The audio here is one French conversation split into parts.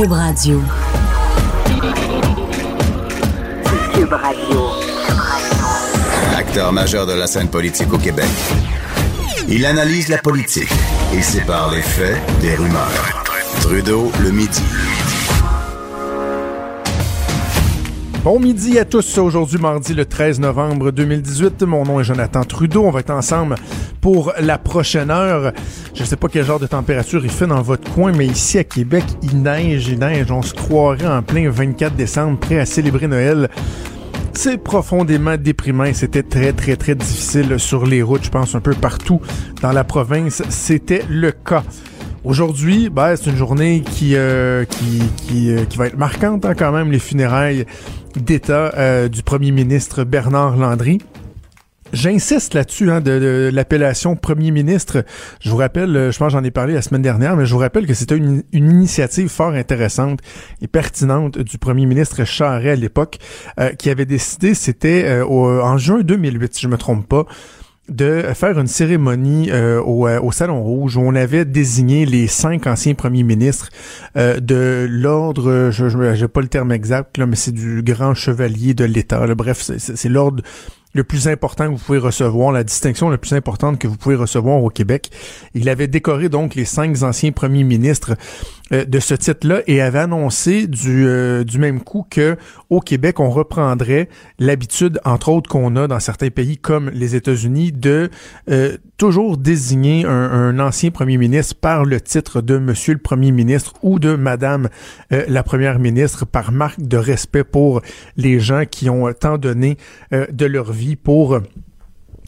Cube Radio. Cube Radio. Acteur majeur de la scène politique au Québec. Il analyse la politique et sépare les faits des rumeurs. Trudeau le midi. Bon midi à tous. Aujourd'hui, mardi le 13 novembre 2018. Mon nom est Jonathan Trudeau. On va être ensemble pour la prochaine heure. Je ne sais pas quel genre de température il fait dans votre coin, mais ici à Québec, il neige, il neige. On se croirait en plein 24 décembre, prêt à célébrer Noël. C'est profondément déprimant c'était très, très, très difficile sur les routes, je pense, un peu partout dans la province. C'était le cas. Aujourd'hui, ben, c'est une journée qui, euh, qui, qui, euh, qui, va être marquante hein, quand même, les funérailles d'État euh, du premier ministre Bernard Landry. J'insiste là-dessus hein, de, l'appellation premier ministre. Je vous rappelle, je pense j'en ai parlé la semaine dernière, mais je vous rappelle que c'était une, initiative fort intéressante et pertinente du premier ministre Charest à l'époque, qui avait décidé, c'était en juin 2008, si je me trompe pas, de faire une cérémonie euh, au, euh, au, Salon Rouge où on avait désigné les cinq anciens premiers ministres euh, de l'ordre, je n'ai pas le terme exact, là, mais c'est du grand chevalier de l'État. Bref, c'est l'ordre le plus important que vous pouvez recevoir, la distinction la plus importante que vous pouvez recevoir au Québec. Il avait décoré donc les cinq anciens premiers ministres euh, de ce titre-là et avait annoncé du, euh, du même coup que au Québec, on reprendrait l'habitude, entre autres, qu'on a dans certains pays comme les États-Unis, de euh, toujours désigner un, un, ancien premier ministre par le titre de Monsieur le Premier ministre ou de Madame la Première ministre par marque de respect pour les gens qui ont tant donné de leur vie pour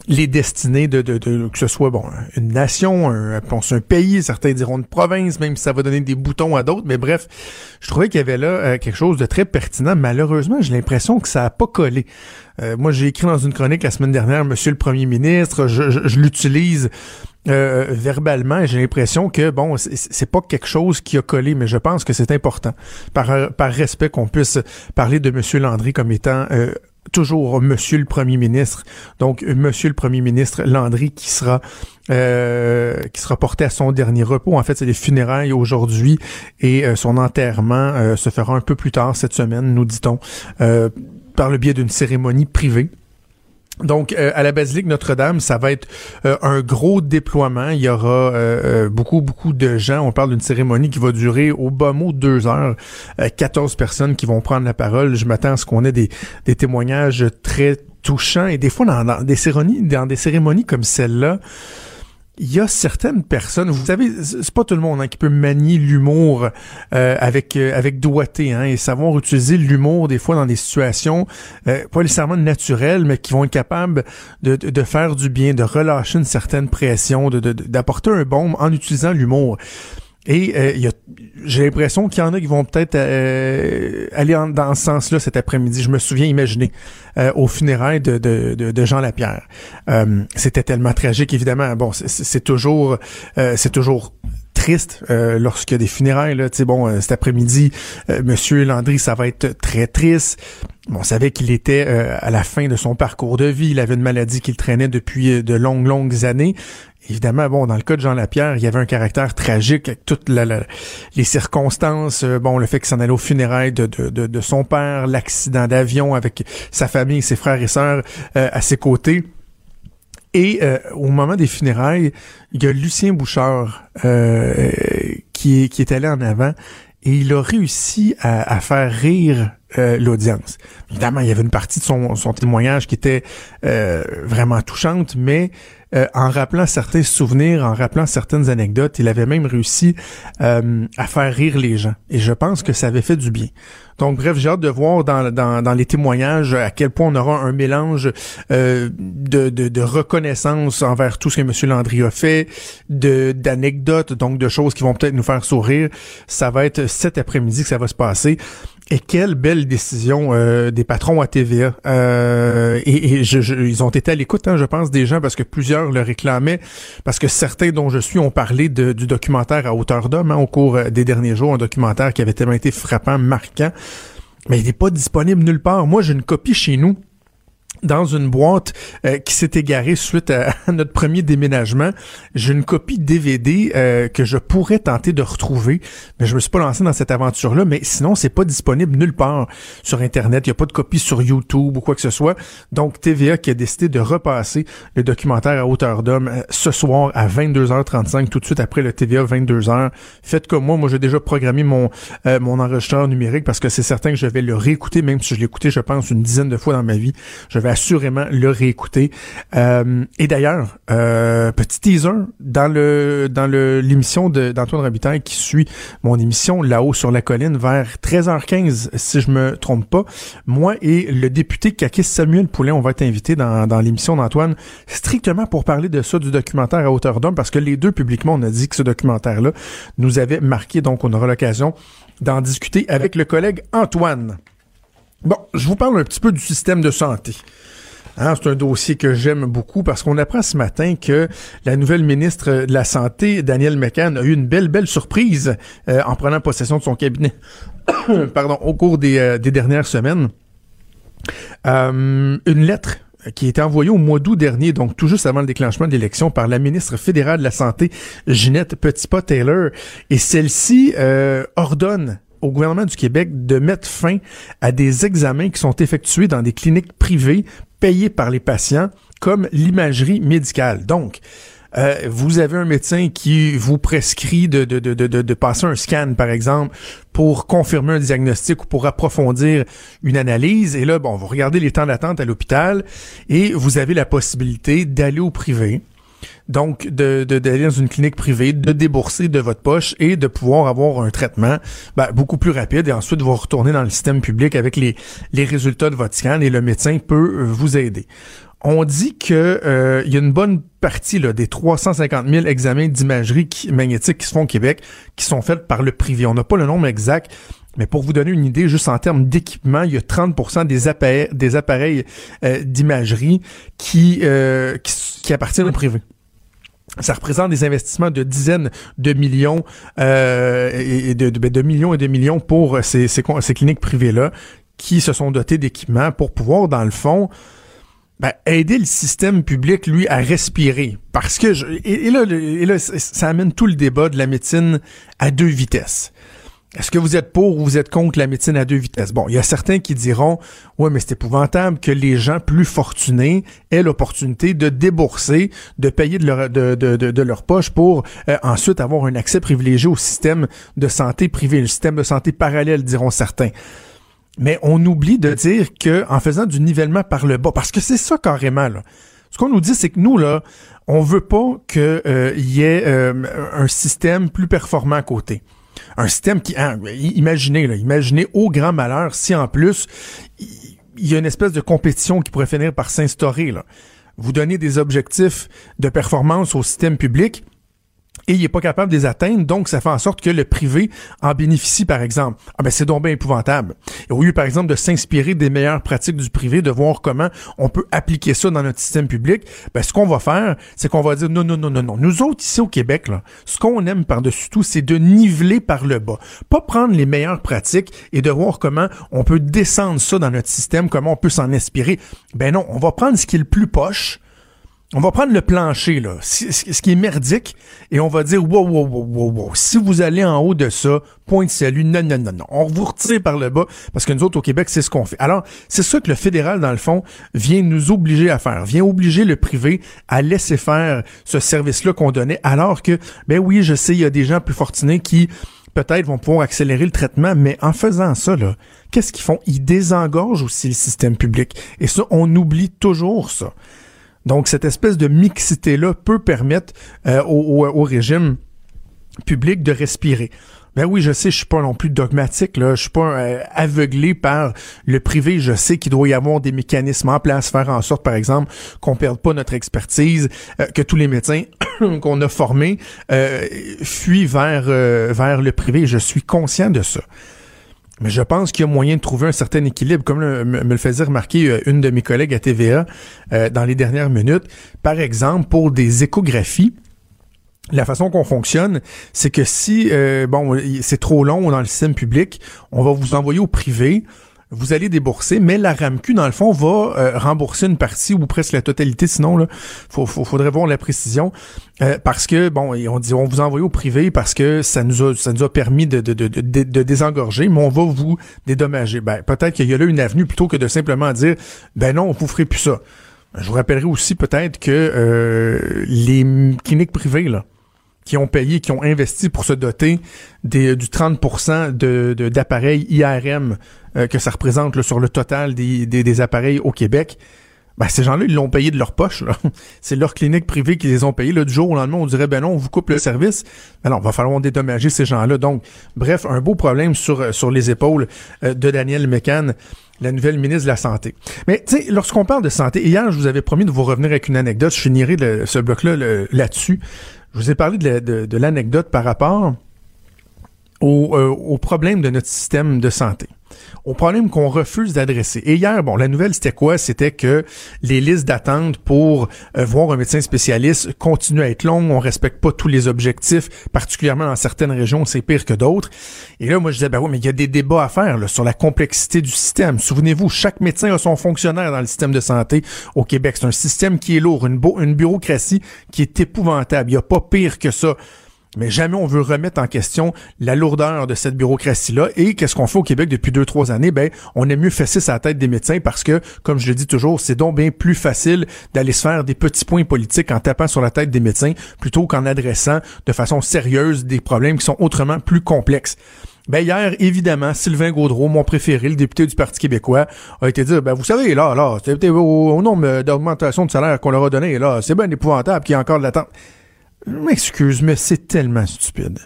les destinées de, que ce soit bon une nation, un, un pays, certains diront une province, même si ça va donner des boutons à d'autres. Mais bref, je trouvais qu'il y avait là euh, quelque chose de très pertinent. Malheureusement, j'ai l'impression que ça a pas collé. Euh, moi, j'ai écrit dans une chronique la semaine dernière, Monsieur le Premier ministre, je, l'utilise. Euh, verbalement, j'ai l'impression que bon, c'est pas quelque chose qui a collé, mais je pense que c'est important, par, par respect qu'on puisse parler de Monsieur Landry comme étant toujours Monsieur le Premier ministre. Donc, Monsieur le Premier ministre Landry qui sera euh, qui sera porté à son dernier repos. En fait, c'est les funérailles aujourd'hui et euh, son enterrement euh, se fera un peu plus tard cette semaine, nous dit-on, par le biais d'une cérémonie privée. Donc, euh, à la basilique Notre-Dame, ça va être euh, un gros déploiement. Il y aura euh, beaucoup, beaucoup de gens. On parle d'une cérémonie qui va durer au bas mot deux heures. 14 personnes qui vont prendre la parole. Je m'attends à ce qu'on ait des, des témoignages très touchants. Et des fois, dans, dans des cérémonies, dans des cérémonies comme celle-là, il y a certaines personnes, vous savez, c'est pas tout le monde hein, qui peut manier l'humour euh, avec euh, avec doigté hein, et savoir utiliser l'humour des fois dans des situations euh, pas nécessairement naturelles, mais qui vont être capables de, de, faire du bien, de relâcher une certaine pression, d'apporter un baume en utilisant l'humour. Et euh, j'ai l'impression qu'il y en a qui vont peut-être euh, aller dans ce sens-là cet après-midi. Je me souviens imaginer euh, au funérailles de, de, de, Jean Lapierre. Euh, c'était tellement tragique, évidemment. Bon, c'est toujours c'est toujours triste lorsqu'il y a des funérailles. Là. bon, cet après-midi, Monsieur Landry, ça va être très triste. on savait qu'il était à la fin de son parcours de vie. Il avait une maladie qu'il traînait depuis de longues, longues années. Évidemment, bon, dans le cas de Jean Lapierre, il y avait un caractère tragique avec toutes les circonstances, euh, bon, le fait qu'il s'en allait au funérailles de, de, de, son père, l'accident d'avion avec sa famille, ses frères et sœurs euh, à ses côtés. Et euh, au moment des funérailles, il y a Lucien Bouchard qui, qui est allé en avant et il a réussi à, faire rire l'audience. Évidemment, il y avait une partie de son, son témoignage qui était vraiment touchante, mais euh, en rappelant certains souvenirs, en rappelant certaines anecdotes. Il avait même réussi euh, à faire rire les gens. Et je pense que ça avait fait du bien. Donc bref, j'ai hâte de voir dans, dans, dans, les témoignages à quel point on aura un mélange euh, de, de, de, reconnaissance envers tout ce que M. Landry a fait, d'anecdotes, donc de choses qui vont peut-être nous faire sourire. Ça va être cet après-midi que ça va se passer. Et quelle belle décision euh, des patrons à TVA. Euh, et, je, ils ont été à l'écoute, hein, je pense, des gens, parce que plusieurs le réclamaient, parce que certains dont je suis ont parlé de, du documentaire à hauteur d'homme hein, au cours des derniers jours, un documentaire qui avait tellement été frappant, marquant, mais il n'est pas disponible nulle part. Moi, j'ai une copie chez nous dans une boîte euh, qui s'est égarée suite à, notre premier déménagement. J'ai une copie DVD euh, que je pourrais tenter de retrouver, mais je me suis pas lancé dans cette aventure-là. Mais sinon, c'est pas disponible nulle part sur Internet. Il y a pas de copie sur YouTube ou quoi que ce soit. Donc TVA qui a décidé de repasser le documentaire à hauteur d'homme euh, ce soir à 22h35, tout de suite après le TVA 22h. Faites comme moi. Moi, j'ai déjà programmé mon mon enregistreur numérique parce que c'est certain que je vais le réécouter, même si je l'ai écouté, je pense, une dizaine de fois dans ma vie. Je vais assurément le réécouter. Euh, et d'ailleurs, euh, petit teaser dans le dans le l'émission d'Antoine Robitaille qui suit mon émission là-haut sur la colline vers 13h15 si je me trompe pas. Moi et le député Kakis Samuel Poulet, on va être invités dans, dans l'émission d'Antoine strictement pour parler de ça du documentaire à hauteur d'homme parce que les deux publiquement on a dit que ce documentaire là nous avait marqué donc on aura l'occasion d'en discuter avec le collègue Antoine. Bon, je vous parle un petit peu du système de santé. Hein, c'est un dossier que j'aime beaucoup parce qu'on apprend ce matin que la nouvelle ministre de la Santé, Danielle McCann, a eu une belle, belle surprise euh, en prenant possession de son cabinet pardon, au cours des, euh, dernières semaines. Euh, une lettre qui a été envoyée au mois d'août dernier, donc tout juste avant le déclenchement de l'élection, par la ministre fédérale de la Santé, Ginette Petitpas-Taylor. Et celle-ci ordonne au gouvernement du Québec de mettre fin à des examens qui sont effectués dans des cliniques privées payées par les patients, comme l'imagerie médicale. Donc, euh, vous avez un médecin qui vous prescrit de, de, de, de, de passer un scan, par exemple, pour confirmer un diagnostic ou pour approfondir une analyse. Et là, bon, vous regardez les temps d'attente à l'hôpital et vous avez la possibilité d'aller au privé donc de d'aller dans une clinique privée, de débourser de votre poche et de pouvoir avoir un traitement ben, beaucoup plus rapide et ensuite vous retourner dans le système public avec les, les résultats de votre scan et le médecin peut euh, vous aider. On dit que euh, il y a une bonne partie là, des 350 000 examens d'imagerie magnétique qui se font au Québec qui sont faits par le privé. On n'a pas le nombre exact, mais pour vous donner une idée, juste en termes d'équipement, il y a 30% des appareils, des appareils euh, d'imagerie qui, qui, qui appartiennent au privé. Ça représente des investissements de dizaines de millions euh, et de, de, millions et de millions pour ces, cliniques privées-là qui se sont dotées d'équipements pour pouvoir, dans le fond, ben, aider le système public, lui, à respirer. Parce que, je, et là, ça amène tout le débat de la médecine à deux vitesses. Est-ce que vous êtes pour ou vous êtes contre la médecine à deux vitesses? Bon, il y a certains qui diront, ouais, mais c'est épouvantable que les gens plus fortunés aient l'opportunité de débourser, de payer de leur, de, de, de, leur poche pour euh, ensuite avoir un accès privilégié au système de santé privé, le système de santé parallèle, diront certains. Mais on oublie de dire que en faisant du nivellement par le bas, parce que c'est ça carrément, là. Ce qu'on nous dit, c'est que nous, là, on veut pas qu'il euh, y ait euh, un système plus performant à côté un système qui, hein, imaginez, là, imaginez au grand malheur si en plus il y a une espèce de compétition qui pourrait finir par s'instaurer. Vous donnez des objectifs de performance au système public, et il est pas capable de les atteindre, donc ça fait en sorte que le privé en bénéficie, par exemple. Ah ben c'est donc bien épouvantable. Et au lieu, par exemple, de s'inspirer des meilleures pratiques du privé, de voir comment on peut appliquer ça dans notre système public, ben ce qu'on va faire, c'est qu'on va dire non, non, non, non, non. Nous autres, ici au Québec, là, ce qu'on aime par-dessus tout, c'est de niveler par le bas. Pas prendre les meilleures pratiques et de voir comment on peut descendre ça dans notre système, comment on peut s'en inspirer. Ben non, on va prendre ce qui est le plus poche, on va prendre le plancher, là, ce qui est merdique, et on va dire, wow, wow, wow, wow, wow, si vous allez en haut de ça, point de salut, non, non, non, non. On vous retire par le bas, parce que nous autres, au Québec, c'est ce qu'on fait. Alors, c'est ça que le fédéral, dans le fond, vient nous obliger à faire, vient obliger le privé à laisser faire ce service-là qu'on donnait, alors que, ben oui, je sais, il y a des gens plus fortunés qui, peut-être, vont pouvoir accélérer le traitement, mais en faisant ça, là, qu'est-ce qu'ils font? Ils désengorgent aussi le système public. Et ça, on oublie toujours ça. Donc, cette espèce de mixité-là peut permettre euh, au, régime public de respirer. Ben oui, je sais, je suis pas non plus dogmatique, là. Je suis pas euh, aveuglé par le privé. Je sais qu'il doit y avoir des mécanismes en place, faire en sorte, par exemple, qu'on perde pas notre expertise, euh, que tous les médecins qu'on a formés fuient vers vers le privé. Je suis conscient de ça. Mais je pense qu'il y a moyen de trouver un certain équilibre, comme me, le faisait remarquer euh, une de mes collègues à TVA euh, dans les dernières minutes. Par exemple, pour des échographies, la façon qu'on fonctionne, c'est que si euh, bon c'est trop long dans le système public, on va vous envoyer au privé. Vous allez débourser, mais la RAMQ, dans le fond, va euh, rembourser une partie ou presque la totalité. Sinon, là, faut, faudrait voir la précision. Euh, parce que, bon, on dit on vous envoie au privé parce que ça nous a, ça nous a permis de, désengorger, mais on va vous dédommager. Ben, peut-être qu'il y a là une avenue plutôt que de simplement dire, ben non, vous ferez plus ça. Je vous rappellerai aussi peut-être que euh, les cliniques privées, là, qui ont payé, qui ont investi pour se doter des, du 30% de, d'appareils IRM euh, que ça représente sur le total des, des, appareils au Québec. Ben, ces gens-là, ils l'ont payé de leur poche. C'est leur clinique privée qui les ont payés. Là, du jour au lendemain, on dirait, ben non, on vous coupe le service. Ben non, va falloir dédommager ces gens-là. Donc, bref, un beau problème sur, sur les épaules euh, de Daniel Mécan, la nouvelle ministre de la Santé. Mais, tu sais, lorsqu'on parle de santé, hier, je vous avais promis de vous revenir avec une anecdote. Je finirai ce bloc-là là-dessus. Je vous ai parlé de, l'anecdote par rapport au, euh, au problème de notre système de santé au problème qu'on refuse d'adresser. Et hier, bon, la nouvelle, c'était quoi? C'était que les listes d'attente pour euh, voir un médecin spécialiste continuent à être longues, on respecte pas tous les objectifs, particulièrement dans certaines régions, c'est pire que d'autres. Et là, moi, je disais, ben oui, mais il y a des débats à faire là, sur la complexité du système. Souvenez-vous, chaque médecin a son fonctionnaire dans le système de santé au Québec. C'est un système qui est lourd, une, une bureaucratie qui est épouvantable. Il n'y a pas pire que ça. Mais jamais on veut remettre en question la lourdeur de cette bureaucratie-là. Et qu'est-ce qu'on fait au Québec depuis deux, trois années? Ben, on aime mieux fesser sa tête des médecins parce que, comme je le dis toujours, c'est donc bien plus facile d'aller se faire des petits points politiques en tapant sur la tête des médecins plutôt qu'en adressant de façon sérieuse des problèmes qui sont autrement plus complexes. Ben hier, évidemment, Sylvain Gaudreau, mon préféré, le député du Parti québécois, a été dit, ben vous savez, là, là, au, au nombre d'augmentation de salaire qu'on leur a donné, là, c'est bien épouvantable qu'il y a encore de l'attente. Je m'excuse, mais c'est tellement stupide.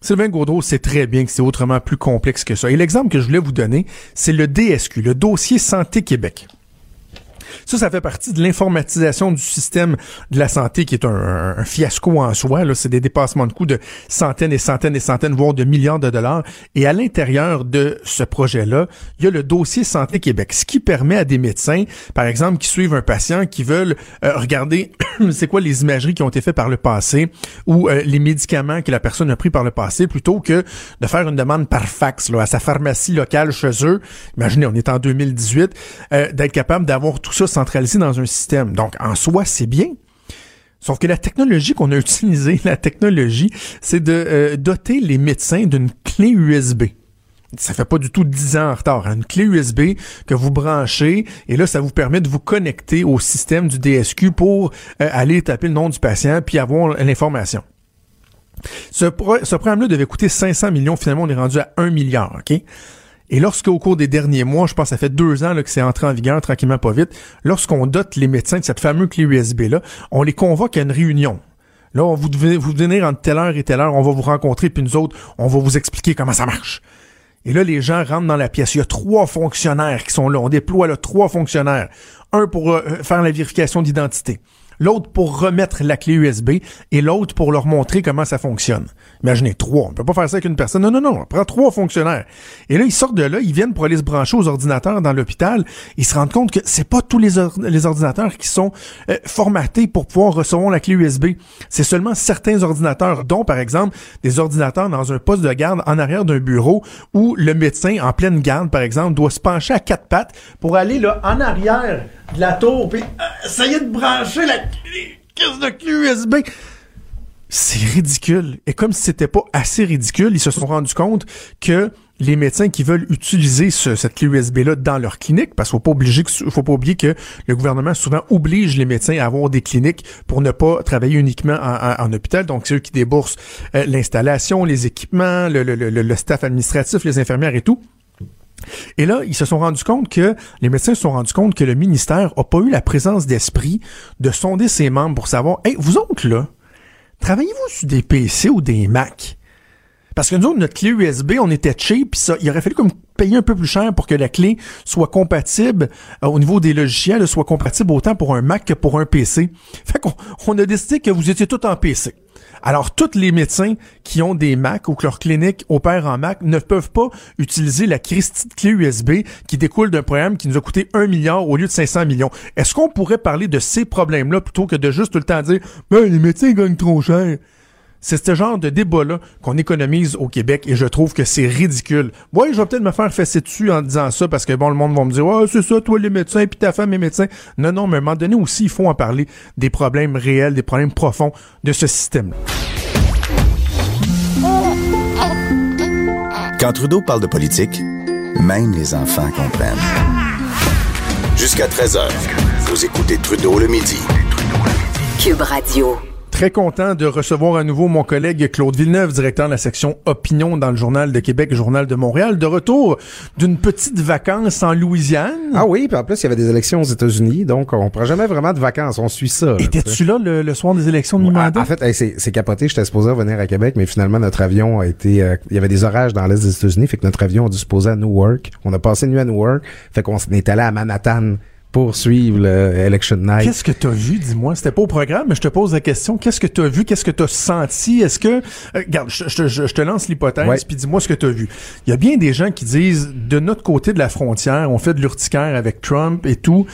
Sylvain Gaudreau sait très bien que c'est autrement plus complexe que ça. Et l'exemple que je voulais vous donner, c'est le DSQ, le dossier Santé Québec. Ça, ça fait partie de l'informatisation du système de la santé qui est un, fiasco en soi. C'est des dépassements de coûts de centaines et centaines et centaines, voire de milliards de dollars. Et à l'intérieur de ce projet-là, il y a le dossier Santé Québec, ce qui permet à des médecins, par exemple, qui suivent un patient, qui veulent euh, regarder c'est quoi les imageries qui ont été faites par le passé ou euh, les médicaments que la personne a pris par le passé, plutôt que de faire une demande par fax là, à sa pharmacie locale chez eux. Imaginez, on est en 2018, euh, d'être capable d'avoir tout ça centralisé dans un système. Donc, en soi, c'est bien. Sauf que la technologie qu'on a utilisée, la technologie, c'est de euh, doter les médecins d'une clé USB ça fait pas du tout 10 ans en retard. Une clé USB que vous branchez et là, ça vous permet de vous connecter au système du DSQ pour euh, aller taper le nom du patient puis avoir l'information. Ce, ce programme-là devait coûter 500 millions. Finalement, on est rendu à 1 milliard. OK? Et lorsqu'au cours des derniers mois, je pense ça fait deux ans là, que c'est entré en vigueur tranquillement pas vite, lorsqu'on dote les médecins de cette fameuse clé USB-là, on les convoque à une réunion. Là, on vous devez vous venir entre telle heure et telle heure, on va vous rencontrer, puis nous autres, on va vous expliquer comment ça marche. Et là, les gens rentrent dans la pièce. Il y a trois fonctionnaires qui sont là. On déploie là trois fonctionnaires. Un pour euh, faire la vérification d'identité l'autre pour remettre la clé USB et l'autre pour leur montrer comment ça fonctionne. Imaginez, trois. On peut pas faire ça avec une personne. Non, non, non. On prend trois fonctionnaires. Et là, ils sortent de là, ils viennent pour aller se brancher aux ordinateurs dans l'hôpital. Ils se rendent compte que c'est pas tous les, les ordinateurs qui sont euh, formatés pour pouvoir recevoir la clé USB. C'est seulement certains ordinateurs, dont, par exemple, des ordinateurs dans un poste de garde en arrière d'un bureau où le médecin, en pleine garde, par exemple, doit se pencher à quatre pattes pour aller là en arrière de la tour, puis euh, essayer de brancher la caisse de USB. C'est ridicule. Et comme si c'était pas assez ridicule, ils se sont rendus compte que les médecins qui veulent utiliser cette clé USB-là dans leur clinique, parce qu'il obliger, faut pas oublier que le gouvernement souvent oblige les médecins à avoir des cliniques pour ne pas travailler uniquement en, hôpital. Donc, c'est eux qui déboursent euh, l'installation, les équipements, le staff administratif, les infirmières et tout. Et là, ils se sont rendus compte que, les médecins se sont rendus compte que le ministère a pas eu la présence d'esprit de sonder ses membres pour savoir, hey, vous autres là, travaillez-vous sur des PC ou des Mac? Parce que nous, notre clé USB, on était cheap, pis ça, il aurait fallu comme payer un peu plus cher pour que la clé soit compatible euh, au niveau des logiciels, soit compatible autant pour un Mac que pour un PC. Fait qu'on on a décidé que vous étiez tout en PC. Alors, tous les médecins qui ont des Mac ou que leur clinique opère en Mac ne peuvent pas utiliser la clé USB qui découle d'un programme qui nous a coûté un milliard au lieu de 500 millions. Est-ce qu'on pourrait parler de ces problèmes-là plutôt que de juste tout le temps dire, ben, les médecins gagnent trop cher? C'est ce genre de débat-là qu'on économise au Québec et je trouve que c'est ridicule. Oui, je vais peut-être me faire fesser dessus en disant ça parce que bon, le monde va me dire, oh, c'est ça, toi les médecins, puis ta femme est médecin. Non, non, mais à un moment donné aussi, il faut en parler des problèmes réels, des problèmes profonds de ce système-là. Quand Trudeau parle de politique, même les enfants comprennent. Jusqu'à 13h, vous écoutez Trudeau le midi. Cube Radio. Très content de recevoir à nouveau mon collègue Claude Villeneuve, directeur de la section Opinion dans le Journal de Québec, Journal de Montréal, de retour d'une petite vacance en Louisiane. Ah oui, puis en plus, il y avait des élections aux États-Unis, donc on prend jamais vraiment de vacances, on suit ça. Étais-tu là le, soir des élections de mi-mandat? En fait, c'est capoté, j'étais supposé venir à Québec, mais finalement, notre avion a été... Euh, il y avait des orages dans l'Est des États-Unis, fait que notre avion a dû se poser à Newark. On a passé une nuit à Newark, fait qu'on est allé à Manhattan pour suivre le Election Night. Qu'est-ce que tu as vu, dis-moi? C'était pas au programme, mais je te pose la question. Qu'est-ce que tu as vu? Qu'est-ce que tu as senti? Est-ce que... Euh, regarde, je, te lance l'hypothèse, puis dis-moi ce que tu as vu. Il y a bien des gens qui disent, de notre côté de la frontière, on fait de l'urticaire avec Trump et tout.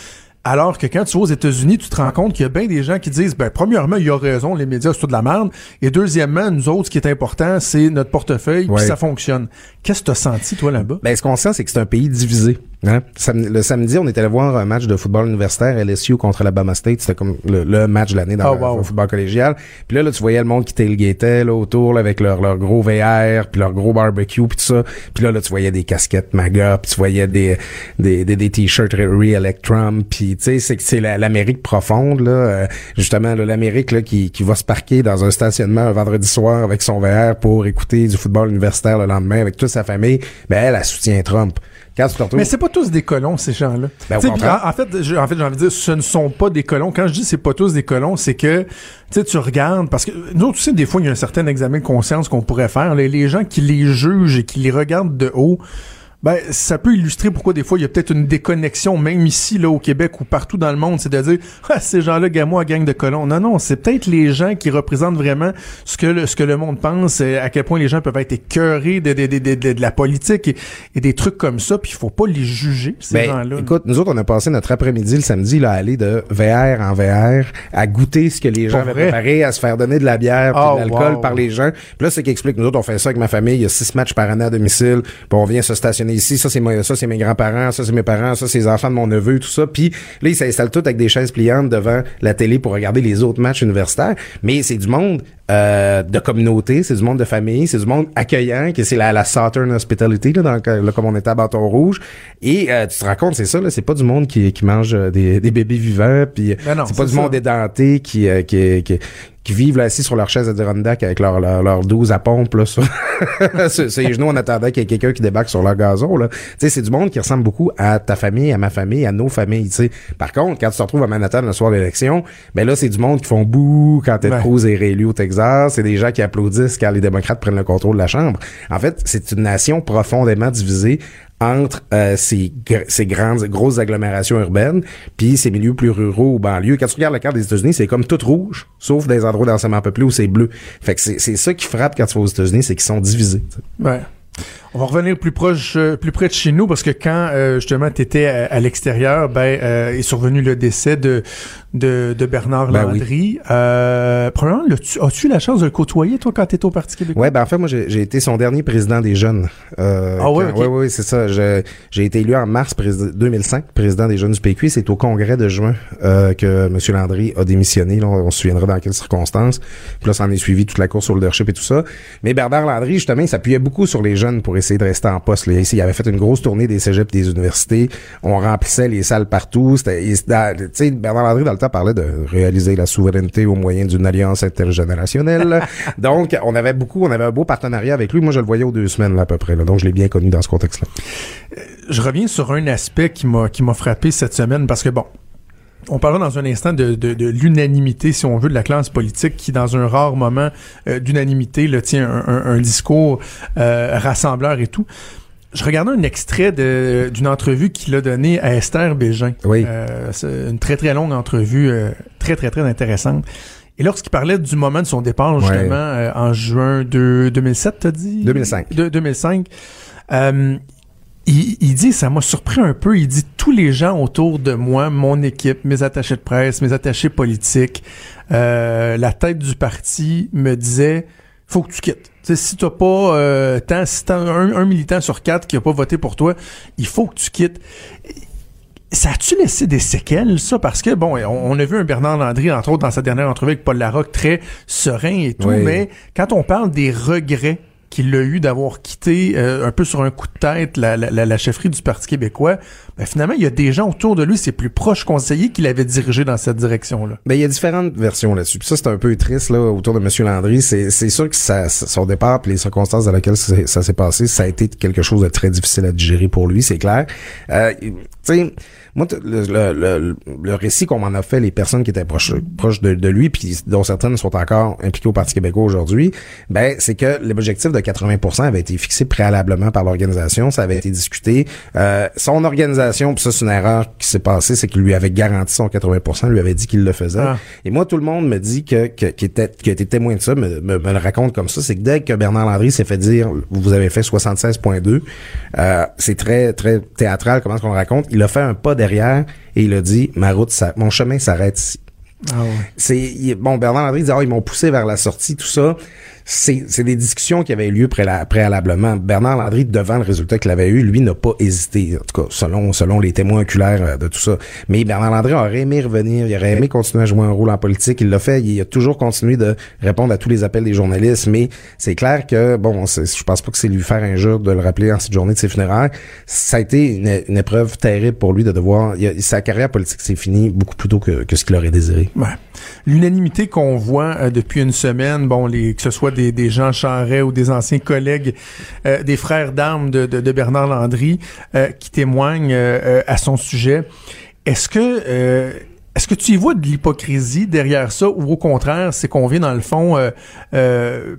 Alors que quand tu vas aux États-Unis, tu te rends compte qu'il y a bien des gens qui disent, ben, premièrement, il y a raison, les médias, c'est tout de la merde. Et deuxièmement, nous autres, ce qui est important, c'est notre portefeuille, puis ça fonctionne. Qu'est-ce que tu as senti, toi, là-bas? Ben, ce qu'on sent, c'est que c'est un pays divisé. Hein? Le samedi, on était allé voir un match de football universitaire LSU contre l'Alabama State. C'était comme le, match de l'année dans oh, le, football collégial. Puis là, là, tu voyais le monde qui tailgatait là, autour là, avec leur, leur gros VR, puis leur gros barbecue, puis tout ça. Puis là, là, tu voyais des casquettes MAGA, puis tu voyais des des, des, des t-shirts Re-Elect Trump. Puis tu sais, c'est que c'est l'Amérique profonde, là. Euh, justement, l'Amérique là, qui, qui va se parquer dans un stationnement un vendredi soir avec son VR pour écouter du football universitaire le lendemain avec toute sa famille. Ben, elle, elle soutient Trump. Mais c'est pas tous des colons, ces gens-là. Ben, en, fait, j'ai envie de dire, ce ne sont pas des colons. Quand je dis c'est pas tous des colons, c'est que tu regardes, parce que nous, tu sais, des fois, il y a un certain examen de conscience qu'on pourrait faire. les gens qui les jugent et qui les regardent de haut, ben, ça peut illustrer pourquoi des fois il y a peut-être une déconnexion, même ici, là, au Québec ou partout dans le monde, c'est de dire, ah, ces gens-là, gamin à gang de colons. Non, non, c'est peut-être les gens qui représentent vraiment ce que le, ce que le monde pense, à quel point les gens peuvent être écœurés de, de, de, de, la politique et, des trucs comme ça, puis il faut pas les juger, ces ben, gens-là. Écoute, nous autres, on a passé notre après-midi le samedi, là, à aller de VR en VR, à goûter ce que les gens avaient préparé, à se faire donner de la bière, puis de oh, l'alcool par les gens. Puis là, c'est qui explique, nous autres, on fait ça avec ma famille, il y a six matchs par année à domicile, puis on vient se stationner ici, ça c'est ça c'est mes grands-parents, ça c'est mes parents, ça c'est les enfants de mon neveu, tout ça. Puis là ils s'installent tous avec des chaises pliantes devant la télé pour regarder les autres matchs universitaires. Mais c'est du monde euh, de communauté, c'est du monde de famille, c'est du monde accueillant, que c'est la, la Southern Hospitality, là, dans, là, comme on était à Bâton Rouge. Et euh, tu te rends compte, c'est ça, là, c'est pas du monde qui, qui mange euh, des, des bébés vivants, puis ben c'est pas du monde édenté qui, qui, qui, qui vivent là assis sur leur chaise Adirondack avec leur, leur, leur 12 à pompe là, sur, les genoux en attendant qu'il y ait quelqu'un qui débarque sur leur gazon. Là. Tu sais, c'est du monde qui ressemble beaucoup à ta famille, à ma famille, à nos familles. Tu sais. Par contre, quand tu te retrouves à Manhattan le soir de l'élection, ben là, c'est du monde qui font bouh quand Ted Cruz est réélu au Texas. C'est des gens qui applaudissent quand les démocrates prennent le contrôle de la Chambre. En fait, c'est une nation profondément divisée entre euh, ces, ces grandes grosses agglomérations urbaines puis ces milieux plus ruraux ou banlieues. Quand tu regardes la carte des États-Unis, c'est comme tout rouge, sauf des endroits densément peuplés où c'est bleu. Fait que c'est ça qui frappe quand tu vas aux États-Unis, c'est qu'ils sont divisés. Ouais. On va revenir plus proche, euh, plus près de chez nous parce que quand euh, justement tu étais à, l'extérieur, ben euh, est survenu le décès de de, de Bernard ben Landry. Euh, premièrement, as-tu la chance de le côtoyer toi quand t'étais au Parti québécois? Ouais, ben en fait moi j'ai été son dernier président des jeunes. ah ouais, ouais, ouais, c'est ça. J'ai été élu en mars 2005 président des jeunes du PQ. C'est au congrès de juin que M. Landry a démissionné. Là, on se souviendra dans quelles circonstances. Puis là, ça en est suivi toute la course au leadership et tout ça. Mais Bernard Landry justement, il s'appuyait beaucoup sur les jeunes pour essayer de rester en poste. Là. Ici, il avait fait une grosse tournée des cégeps des universités. On remplissait les salles partout. Tu sais, Bernard Landry, dans le temps, parlait de réaliser la souveraineté au moyen d'une alliance intergénérationnelle. Donc, on avait beaucoup, on avait un beau partenariat avec lui. Moi, je le voyais aux deux semaines, là, à peu près. Là. Donc, je l'ai bien connu dans ce contexte-là. Euh, je reviens sur un aspect qui m'a qui m'a frappé cette semaine parce que bon, on parlera dans un instant de, de, l'unanimité, si on veut, de la classe politique qui, dans un rare moment euh, d'unanimité, tient un, discours euh, rassembleur et tout. Je regardais un extrait d'une entrevue qu'il a donnée à Esther Bégin. Oui. Euh, c'est une très, très longue entrevue, très, très, très intéressante. Et lorsqu'il parlait du moment de son départ, justement, en juin de 2007, t'as dit? 2005. De, 2005 il, dit, ça m'a surpris un peu, il dit tous les gens autour de moi, mon équipe, mes attachés de presse, mes attachés politiques, euh, la tête du parti me disait, faut que tu quittes. T'sais, si t'as pas euh, tant, si t'as un, militant sur quatre qui a pas voté pour toi, il faut que tu quittes. Ça a-tu laissé des séquelles, ça? Parce que, bon, on, a vu un Bernard Landry, entre autres, dans sa dernière entrevue avec Paul Larocque, très serein et tout, mais quand on parle des regrets qu'il a eu d'avoir quitté euh, un peu sur un coup de tête la, la, la chefferie du Parti québécois, ben finalement, il y a des gens autour de lui, ses plus proches conseillers, qui l'avaient dirigé dans cette direction-là. Ben, il y a différentes versions là-dessus. ça, c'est un peu triste, là, autour de M. Landry. C'est, c'est sûr que ça, son départ puis les circonstances dans lesquelles ça, s'est passé, ça a été quelque chose de très difficile à digérer pour lui, c'est clair. Euh, tu sais, moi, le, le, le, récit qu'on m'en a fait, les personnes qui étaient proches, proches de, de lui, puis dont certaines sont encore impliquées au Parti québécois aujourd'hui, ben c'est que l'objectif de 80% avait été fixé préalablement par l'organisation, ça avait été discuté. Euh, son organisation, puis ça c'est une erreur qui s'est passée, c'est qu'il lui avait garanti son 80%, lui avait dit qu'il le faisait. Ah. Et moi, tout le monde me dit que, que qui était qui était témoin de ça, me, me, le raconte comme ça, c'est que dès que Bernard Landry s'est fait dire, vous avez fait 76.2, euh, c'est très très théâtral comment est-ce qu'on le raconte. Il a fait un pas derrière et il a dit ma route, ça, mon chemin s'arrête ici. Ah ouais. C'est bon Bernard Landry dit oh, ils m'ont poussé vers la sortie tout ça c'est des discussions qui avaient eu lieu préalablement. Bernard Landry, devant le résultat qu'il avait eu, lui n'a pas hésité, en tout cas selon selon les témoins oculaires euh, de tout ça. Mais Bernard Landry aurait aimé revenir, il aurait aimé continuer à jouer un rôle en politique. Il l'a fait, il a toujours continué de répondre à tous les appels des journalistes. Mais c'est clair que bon, je pense pas que c'est lui faire injure de le rappeler en cette journée de ses funérailles. Ça a été une, épreuve terrible pour lui de devoir. sa carrière politique s'est finie beaucoup plus tôt que, que ce qu'il aurait désiré. Ouais. L'unanimité qu'on voit euh, depuis une semaine, bon, les, que ce soit des, des Jean Charret ou des anciens collègues, euh, des frères d'armes de, Bernard Landry, euh, qui témoignent à son sujet. Est-ce que est-ce que tu y vois de l'hypocrisie derrière ça ou au contraire, c'est qu'on vient dans le fond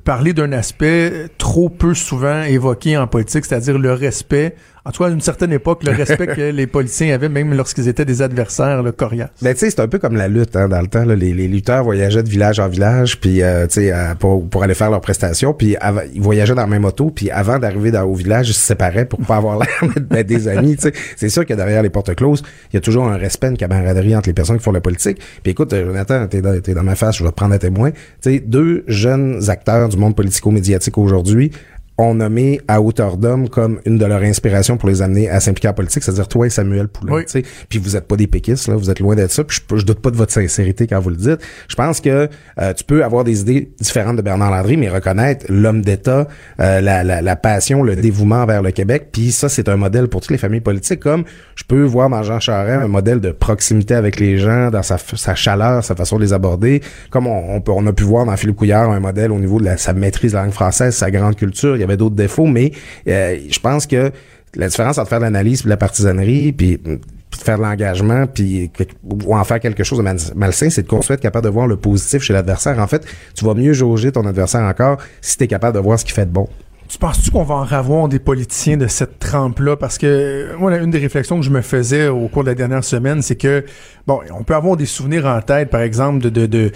parler d'un aspect trop peu souvent évoqué en politique, c'est-à-dire le respect en tout cas, à une certaine époque, le respect que les policiers avaient, même lorsqu'ils étaient des adversaires le coriaces. Ben, tu sais, c'est un peu comme la lutte, hein, dans le temps. les, lutteurs voyageaient de village en village, puis, euh, tu sais, euh, pour, aller faire leurs prestations, puis ils voyageaient dans la même auto, puis avant d'arriver au village, ils se séparaient pour pas avoir l'air d'être des amis, tu sais. C'est sûr que derrière les portes closes, il y a toujours un respect, une camaraderie entre les personnes qui font la politique. Puis écoute, euh, Jonathan, t'es dans, dans ma face, je vais te prendre à témoin. Tu sais, deux jeunes acteurs du monde politico-médiatique aujourd'hui ont nommé à hauteur d'homme comme une de leurs inspirations pour les amener à s'impliquer en politique, c'est-à-dire toi et Samuel Poulin. sais Puis vous êtes pas des péquistes, là, vous êtes loin d'être ça. Puis je, doute pas de votre sincérité quand vous le dites. Je pense que euh, tu peux avoir des idées différentes de Bernard Landry, mais reconnaître l'homme d'État, euh, la, la, la, passion, le dévouement vers le Québec. Puis ça, c'est un modèle pour toutes les familles politiques. Comme je peux voir dans Jean Charest un modèle de proximité avec les gens, dans sa, sa chaleur, sa façon de les aborder. Comme on, on, peut, on a pu voir dans Philippe Couillard un modèle au niveau de la, sa maîtrise de la langue française, sa grande culture. Il y avait d'autres défauts, mais euh, je pense que la différence entre faire l'analyse et la partisanerie, puis de faire l'engagement, puis ou en faire quelque chose de malsain, c'est de construire être capable de voir le positif chez l'adversaire. En fait, tu vas mieux jauger ton adversaire encore si tu es capable de voir ce qu'il fait de bon. Tu penses-tu qu'on va en revoir des politiciens de cette trempe-là? Parce que, moi, une des réflexions que je me faisais au cours de la dernière semaine, c'est que, bon, on peut avoir des souvenirs en tête, par exemple, de,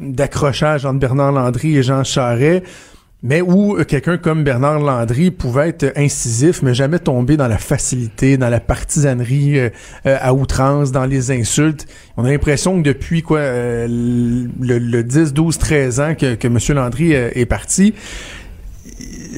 d'accrochage entre Bernard Landry et Jean Charest, mais où euh, quelqu'un comme Bernard Landry pouvait être incisif, mais jamais tomber dans la facilité, dans la partisanerie euh, euh, à outrance, dans les insultes. On a l'impression que depuis quoi le, 10, 12, 13 ans que, que M. Landry est parti,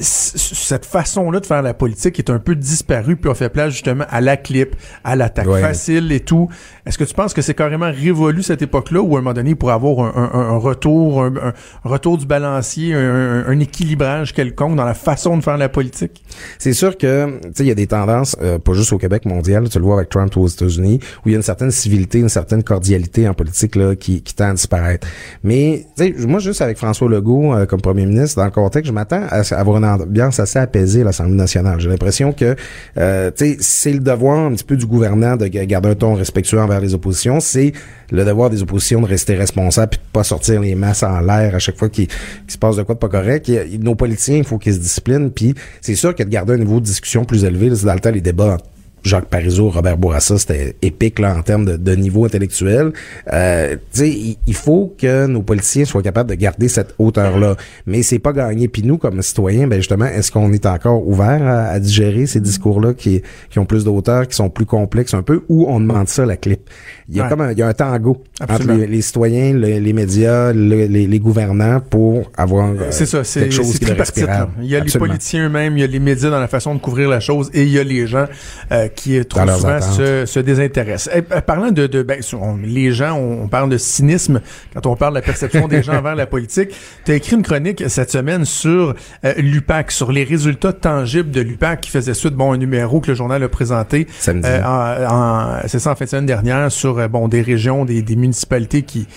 cette façon-là de faire la politique est un peu disparue, puis on fait place justement à la clip, à l'attaque facile et tout. Est-ce que tu penses que c'est carrément révolu cette époque-là, ou à un moment donné, pour avoir un, retour, un, retour du balancier, un, équilibrage quelconque dans la façon de faire la politique? C'est sûr que, tu sais, il y a des tendances, euh, pas juste au Québec mondial, tu le vois avec Trump aux États-Unis, où il y a une certaine civilité, une certaine cordialité en politique là, qui, qui tend à disparaître. Mais, tu sais, moi, juste avec François Legault euh, comme premier ministre, dans le contexte, je m'attends à avoir une ambiance assez apaisée à l'Assemblée nationale. J'ai l'impression que euh, c'est le devoir un petit peu du gouvernant de garder un ton respectueux envers les oppositions. C'est le devoir des oppositions de rester responsables et de pas sortir les masses en l'air à chaque fois qu'il se passe de quoi de pas correct. nos politiciens, il faut qu'ils se disciplinent. Puis c'est sûr que de garder un niveau de discussion plus élevé, là, dans le temps, les débats Jacques Parizeau, Robert Bourassa, c'était épique là en termes de, niveau intellectuel. Euh, il, il faut que nos politiciens soient capables de garder cette hauteur-là. Mais c'est pas gagné. Puis nous, comme citoyens, ben justement, est-ce qu'on est encore ouvert à, digérer ces discours-là qui, qui ont plus de hauteur, qui sont plus complexes un peu, ou on demande ça la clip? Il y a comme un, il y a un tango entre les, citoyens, les médias, les, gouvernants pour avoir euh, c'est ça, c'est, quelque chose qui est Il y a les politiciens eux-mêmes, il y a les médias dans la façon de couvrir la chose et il y a les gens euh, qui trop souvent se, se, désintéressent. Et, euh, parlant de, de ben, les gens, on, parle de cynisme quand on parle de la perception des gens envers la politique. Tu as écrit une chronique cette semaine sur euh, l'UPAC, sur les résultats tangibles de l'UPAC qui faisait suite bon un numéro que le journal a présenté euh, en, c'est ça en fin de semaine dernière sur bon des régions, des, des municipalités qui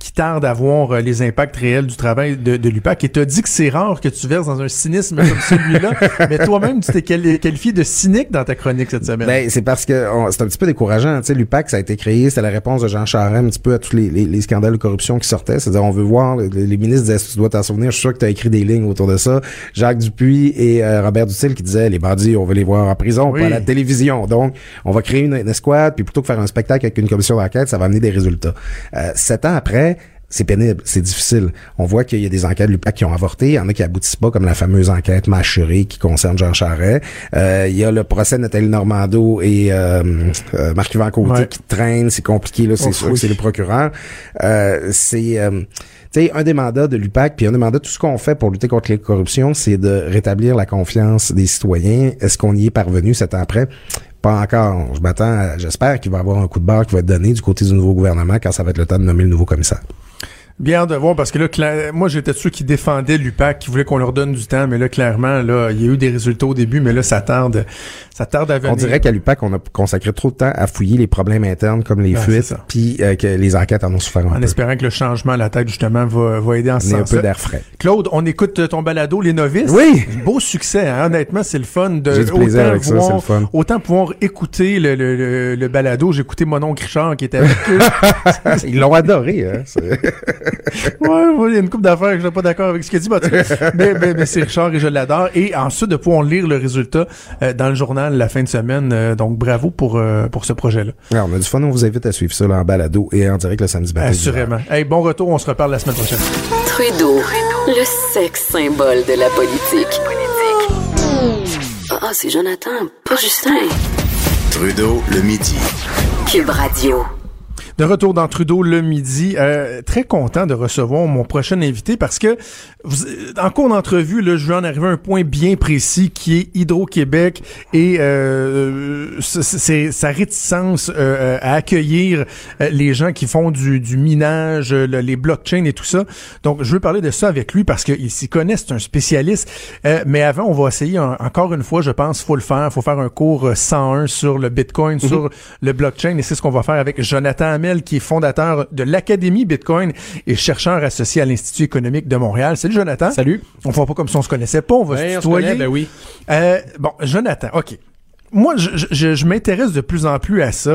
qui tarde à voir euh, les impacts réels du travail de, de l'UPAC. Et t'as dit que c'est rare que tu verses dans un cynisme comme celui-là, mais toi-même, tu t'es qualifié de cynique dans ta chronique cette semaine. Ben, c'est parce que c'est un petit peu décourageant. Tu sais, l'UPAC, ça a été créé, c'était la réponse de Jean Charest un petit peu à tous les, les, scandales de corruption qui sortaient. C'est-à-dire, on veut voir, les, ministres disaient, tu dois t'en souvenir, je suis sûr que tu as écrit des lignes autour de ça. Jacques Dupuis et euh, Robert Dutil qui disaient, les bandits, on veut les voir en prison, pas à la télévision. Donc, on va créer une, escouade, puis plutôt que faire un spectacle avec une commission d'enquête, ça va amener des résultats. Euh, sept ans après, c'est pénible, c'est difficile. On voit qu'il y a des enquêtes de l'UPAC qui ont avorté, il y en a qui aboutissent pas, comme la fameuse enquête Machuré qui concerne Jean Charest. Euh, il y a le procès de Nathalie Normando et euh, euh Marc-Yvan Côté qui traîne, c'est compliqué, là, c'est sûr c'est le procureur. Euh, c'est... tu sais, un des mandats de l'UPAC, puis un des mandats, tout ce qu'on fait pour lutter contre les corruptions, c'est de rétablir la confiance des citoyens. Est-ce qu'on y est parvenu sept ans après? Pas encore. Je m'attends, j'espère qu'il va y avoir un coup de barre qui va être donné du côté du nouveau gouvernement quand ça va être le temps de nommer le nouveau commissaire. Bien de voir parce que là, moi j'étais ceux qui défendaient l'UPAC, qui voulaient qu'on leur donne du temps, mais là clairement, là, il y a eu des résultats au début, mais là ça tarde, ça tarde à venir. On dirait qu'à l'UPAC, on a consacré trop de temps à fouiller les problèmes internes comme les fuites, puis euh, que les enquêtes en ont souffert un En espérant que le changement à la tête justement va, va aider en ce sens. un peu d'air frais. Claude, on écoute ton balado Les Novices. Oui. Beau succès, hein? honnêtement, c'est le fun de J'ai du plaisir avec ça, c'est le fun. autant pouvoir écouter le, le, le, balado. J'ai écouté mon oncle Richard qui était avec eux. Ils l'ont adoré, hein. ouais, il y a une coupe d'affaires que je suis pas d'accord avec ce qu'il dit, mais, mais, mais c'est Richard et je l'adore. Et ensuite, de pouvoir lire le résultat euh, dans le journal la fin de semaine. Euh, donc, bravo pour, euh, pour ce projet-là. on a du fun. On vous invite à suivre ça en balado et en direct le samedi matin. Assurément. Hey, bon retour. On se reparle la semaine prochaine. Trudeau, le sexe symbole de la politique. Ah, c'est Jonathan, pas Justin. Trudeau, le midi. Cube Radio. De retour dans Trudeau le midi, euh, très content de recevoir mon prochain invité parce que en cours d'entrevue, là, je vais en arriver à un point bien précis qui est Hydro-Québec et euh, c'est sa réticence euh, à accueillir les gens qui font du, du minage, les blockchains et tout ça. Donc, je veux parler de ça avec lui parce qu'il s'y connaît, c'est un spécialiste. mais avant, on va essayer encore une fois, je pense, faut le faire, faut faire un cours 101 sur le Bitcoin, mhm. sur le blockchain et c'est ce qu'on va faire avec Jonathan Hamel qui est fondateur de l'Académie Bitcoin et chercheur associé à l'Institut économique de Montréal. Salut Jonathan. Salut. On fait pas comme si on se connaissait pas, on va se tutoyer. ben oui. Euh, bon, Jonathan, OK moi, je, je, je m'intéresse de plus en plus à ça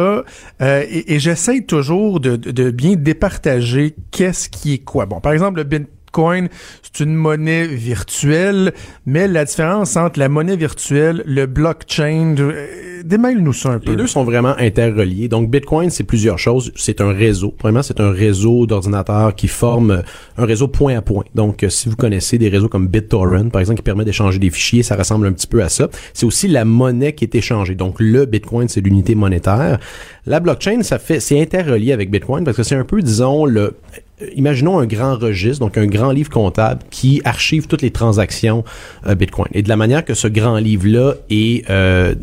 euh, et, et j'essaye toujours de, de, bien départager qu'est-ce qui est quoi. Bon, par exemple, le, Bitcoin, c'est une monnaie virtuelle, mais la différence entre la monnaie virtuelle, le blockchain, euh, démêle-nous ça un peu. Les deux sont vraiment interreliés. Donc, Bitcoin, c'est plusieurs choses. C'est un réseau. Vraiment, c'est un réseau d'ordinateurs qui forme un réseau point à point. Donc, euh, si vous connaissez des réseaux comme BitTorrent, par exemple, qui permet d'échanger des fichiers, ça ressemble un petit peu à ça. C'est aussi la monnaie qui est échangée. Donc, le Bitcoin, c'est l'unité monétaire. La blockchain, ça fait, c'est interrelié avec Bitcoin parce que c'est un peu, disons, le, euh, imaginons un grand registre, donc un grand livre comptable qui archive toutes les transactions euh, Bitcoin. Et de la manière que ce grand livre-là est, euh,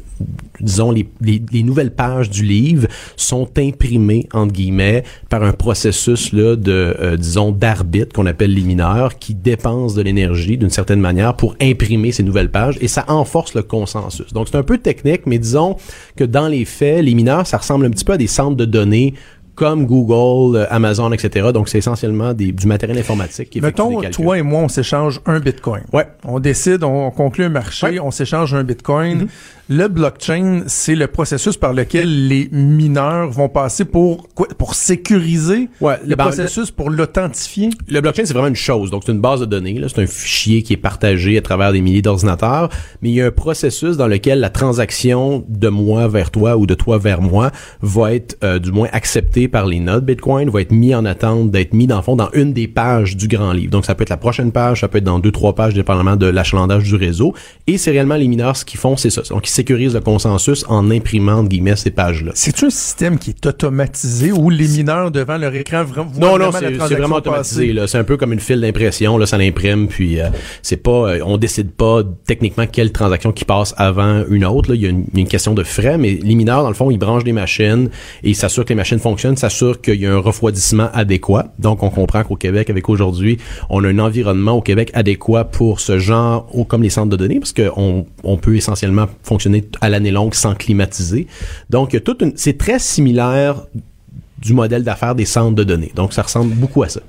disons, les, les, nouvelles pages du livre sont imprimées, entre guillemets, par un processus là, de, disons, d'arbitre qu'on appelle les mineurs, qui dépensent de l'énergie d'une certaine manière pour imprimer ces nouvelles pages et ça enforce le consensus. Donc c'est un peu technique, mais disons que dans les faits, les mineurs, ça ressemble un petit peu à des centres de données comme Google, euh, Amazon, etc. Donc, c'est essentiellement des, du matériel informatique qui Mettons, toi et moi, on s'échange un Bitcoin. Ouais. On décide, on, conclut un marché, on s'échange un Bitcoin. Mm-hmm. Le blockchain, c'est le processus par lequel les mineurs vont passer pour quoi, pour sécuriser ouais, le, processus pour l'authentifier? Le blockchain, c'est vraiment une chose. Donc, c'est une base de données. C'est un fichier qui est partagé à travers des milliers d'ordinateurs. Mais il y a un processus dans lequel la transaction de moi vers toi ou de toi vers moi va être euh, du moins acceptée par les nodes Bitcoin, va être mis en attente d'être mis dans le fond dans une des pages du grand livre. Donc, ça peut être la prochaine page, ça peut être dans deux, trois pages, dépendamment de l'achalandage du réseau. Et c'est réellement les mineurs ce qu'ils font, c'est ça. Donc, sécurise le consensus en imprimant, entre guillemets, ces pages-là. C'est un système qui est automatisé où les mineurs devant leur écran voient Non, non, c'est vraiment automatisé. C'est un peu comme une file d'impression. Là, ça l'imprime, puis euh, c'est pas, euh, on décide pas techniquement quelle transaction qui passe avant une autre. Là. Il y a une, question de frais, mais les mineurs, dans le fond, ils branchent des machines et ils s'assurent que les machines fonctionnent, s'assurent qu'il y a un refroidissement adéquat. Donc, on comprend qu'au Québec, avec aujourd'hui, on a un environnement au Québec adéquat pour ce genre, comme les centres de données, parce qu'on on peut essentiellement fonctionner à l'année longue sans climatiser. Donc, c'est très similaire du modèle d'affaires des centres de données. Donc, ça ressemble beaucoup à ça.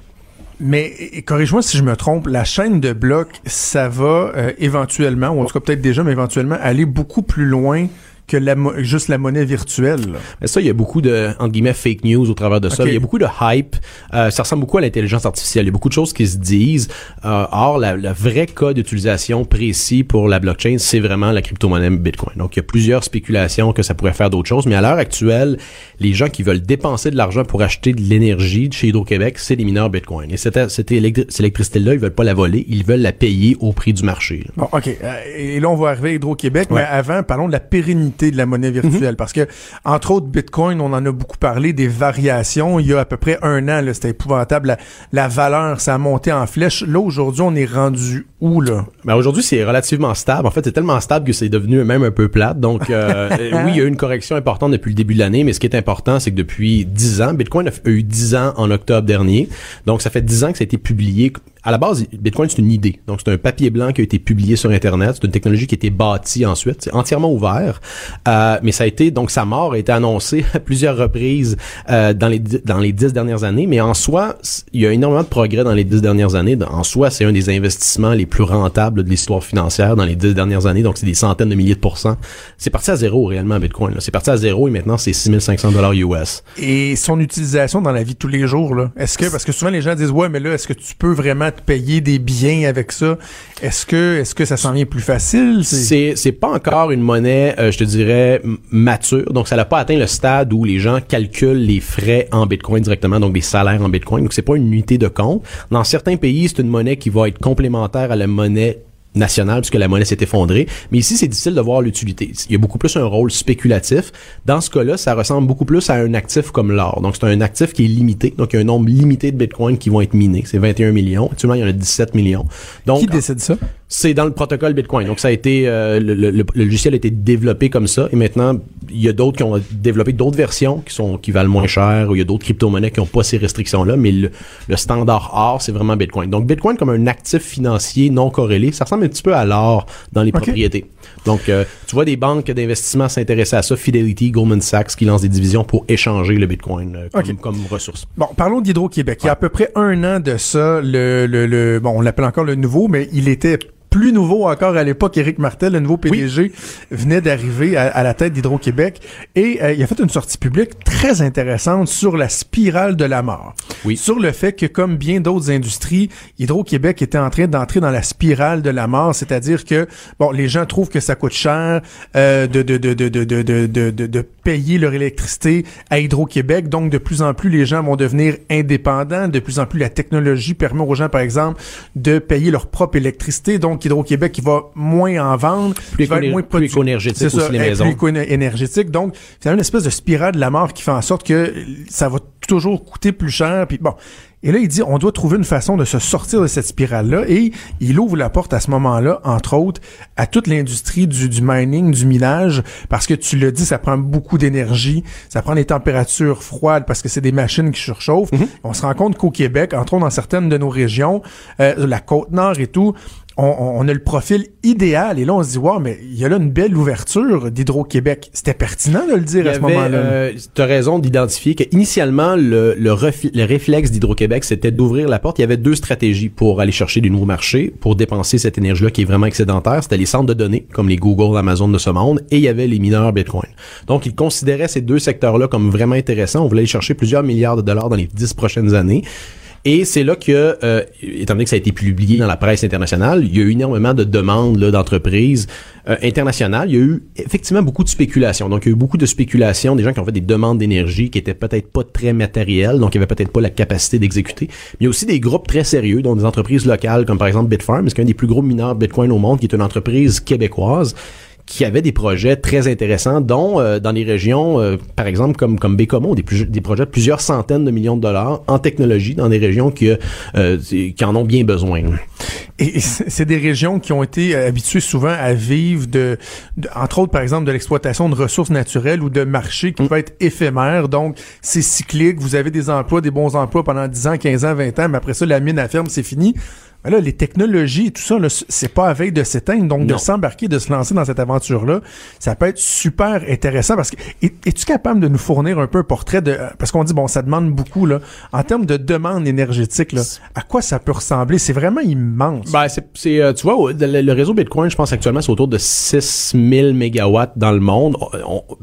Mais corrige-moi si je me trompe, la chaîne de blocs, ça va euh, éventuellement, ou en tout cas peut-être déjà, mais éventuellement, aller beaucoup plus loin que la juste la monnaie virtuelle. Mais ça, il y a beaucoup de entre guillemets fake news au travers de ça. Il y a beaucoup de hype. Euh, ça ressemble beaucoup à l'intelligence artificielle. Il y a beaucoup de choses qui se disent. Euh, or, la, la vraie cas d'utilisation précis pour la blockchain, c'est vraiment la crypto-monnaie Bitcoin. Donc, il y a plusieurs spéculations que ça pourrait faire d'autres choses. Mais à l'heure actuelle, les gens qui veulent dépenser de l'argent pour acheter de l'énergie chez Hydro-Québec, c'est les mineurs Bitcoin. Et cette, cette, électricité-là, ils veulent pas la voler, ils veulent la payer au prix du marché. Bon, OK. Euh, et là, on va arriver à Hydro-Québec. Mais avant, parlons de la pérennité de la monnaie virtuelle. Mhm. Parce que, entre autres, Bitcoin, on en a beaucoup parlé, des variations. Il y a à peu près un an, c'était épouvantable. La, valeur, ça a monté en flèche. Là, aujourd'hui, on est rendu où, là? Ben, aujourd'hui, c'est relativement stable. En fait, c'est tellement stable que c'est devenu même un peu plate. Donc, euh, oui, il y a eu une correction importante depuis le début de l'année, mais ce qui est important, c'est que depuis 10 ans, Bitcoin a eu 10 ans en octobre dernier. Donc, ça fait 10 ans que ça a été publié à la base, Bitcoin, c'est une idée. Donc, c'est un papier blanc qui a été publié sur Internet. C'est une technologie qui a été bâtie ensuite. C'est entièrement ouvert. Euh, mais ça a été, donc, sa mort a été annoncée à plusieurs reprises euh, dans les dans les dix dernières années. Mais en soi, il y a énormément de progrès dans les dix dernières années. En soi, c'est un des investissements les plus rentables de l'histoire financière dans les dix dernières années. Donc, c'est des centaines de milliers de pourcents. C'est parti à zéro, réellement, Bitcoin. C'est parti à zéro et maintenant, c'est 6500 dollars US. Et son utilisation dans la vie de tous les jours, là. Est-ce que, parce que souvent, les gens disent, ouais, mais là, est-ce que tu peux vraiment payer des biens avec ça. Est-ce que est-ce que ça s'en vient plus facile? C'est c'est pas encore une monnaie, euh, je te dirais mature. Donc ça n'a pas atteint le stade où les gens calculent les frais en Bitcoin directement, donc des salaires en Bitcoin. Donc c'est pas une unité de compte. Dans certains pays, c'est une monnaie qui va être complémentaire à la monnaie nationale puisque la monnaie s'est effondrée. Mais ici, c'est difficile de voir l'utilité. Il y a beaucoup plus un rôle spéculatif. Dans ce cas-là, ça ressemble beaucoup plus à un actif comme l'or. Donc, c'est un actif qui est limité. Donc, il y a un nombre limité de bitcoins qui vont être minés. C'est 21 millions. Actuellement, il y en a 17 millions. Donc, qui décide ça? C'est dans le protocole Bitcoin. Donc, ça a été, euh, le, logiciel a été développé comme ça. Et maintenant, il y a d'autres qui ont développé d'autres versions qui sont, qui valent moins cher ou il y a d'autres crypto-monnaies qui n'ont pas ces restrictions-là. Mais le, le standard or, c'est vraiment Bitcoin. Donc, Bitcoin comme un actif financier non corrélé, ça ressemble un petit peu à l'or dans les propriétés. Donc, euh, tu vois des banques d'investissement s'intéresser à ça, Fidelity, Goldman Sachs, qui lancent des divisions pour échanger le Bitcoin euh, comme, ressource. Bon, parlons d'Hydro-Québec. Il y a à peu près un an de ça, le, le, le bon, on l'appelle encore le nouveau, mais il était plus nouveau encore à l'époque, Éric Martel, le nouveau PDG, oui. venait d'arriver à, à, la tête d'Hydro-Québec et euh, il a fait une sortie publique très intéressante sur la spirale de la mort. Oui. Sur le fait que, comme bien d'autres industries, Hydro-Québec était en train d'entrer dans la spirale de la mort, c'est-à-dire que, bon, les gens trouvent que ça coûte cher euh, de, de, de, de, payer leur électricité à Hydro-Québec, donc de plus en plus les gens vont devenir indépendants, de plus en plus la technologie permet aux gens, par exemple, de payer leur propre électricité, donc Hydro-Québec qui va moins en vendre, plus, va moins plus éco-énergétique aussi les maisons. Plus éco-énergétique. Donc, c'est une espèce de spirale de la mort qui fait en sorte que ça va toujours coûter plus cher. Puis bon, et là, il dit, on doit trouver une façon de se sortir de cette spirale-là. Et il ouvre la porte à ce moment-là, entre autres, à toute l'industrie du, du, mining, du minage, parce que tu le dis, ça prend beaucoup d'énergie, ça prend des températures froides parce que c'est des machines qui surchauffent. Mm-hmm. On se rend compte qu'au Québec, entre autres dans certaines de nos régions, euh, la côte nord et tout, on, a le profil idéal. Et là, on se dit, wow, mais il y a là une belle ouverture d'Hydro-Québec. C'était pertinent de le dire à ce moment-là. Euh, tu as raison d'identifier qu'initialement, le, le, le réflexe d'Hydro-Québec, c'était d'ouvrir la porte. Il y avait deux stratégies pour aller chercher du nouveau marché, pour dépenser cette énergie-là qui est vraiment excédentaire. C'était les centres de données, comme les Google, Amazon de ce monde, et il y avait les mineurs Bitcoin. Donc, ils considéraient ces deux secteurs-là comme vraiment intéressants. On voulait aller chercher plusieurs milliards de dollars dans les dix prochaines années. Et c'est là que, euh, étant donné que ça a été publié dans la presse internationale, il y a eu énormément de demandes d'entreprises euh, internationales. Il y a eu effectivement beaucoup de spéculation. Donc, il y a eu beaucoup de spéculation, des gens qui ont fait des demandes d'énergie qui étaient peut-être pas très matérielles, donc il avait peut-être pas la capacité d'exécuter. Mais il y a aussi des groupes très sérieux, dont des entreprises locales, comme par exemple Bitfarm, qui est un des plus gros mineurs Bitcoin au monde, qui est une entreprise québécoise qui avait des projets très intéressants, dont euh, dans les régions, euh, par exemple, comme, comme Bécomo, des, des projets de plusieurs centaines de millions de dollars en technologie dans des régions qui, euh, qui en ont bien besoin. Et c'est des régions qui ont été habituées souvent à vivre de, entre autres, par exemple, de l'exploitation de ressources naturelles ou de marchés qui mm. peuvent être éphémères. Donc, c'est cyclique. Vous avez des emplois, des bons emplois pendant 10 ans, 15 ans, 20 ans, mais après ça, la mine à ferme, c'est fini. Mais là, les technologies et tout ça, c'est pas à veille de s'éteindre. Donc, de s'embarquer, de se lancer dans cette aventure-là, ça peut être super intéressant parce que es-tu capable de nous fournir un peu un portrait de parce qu'on dit bon, ça demande beaucoup là en termes de demande énergétique là, à quoi ça peut ressembler? C'est vraiment immense. Ben c'est euh, tu vois le, réseau Bitcoin, je pense actuellement c'est autour de 6000 mégawatts dans le monde.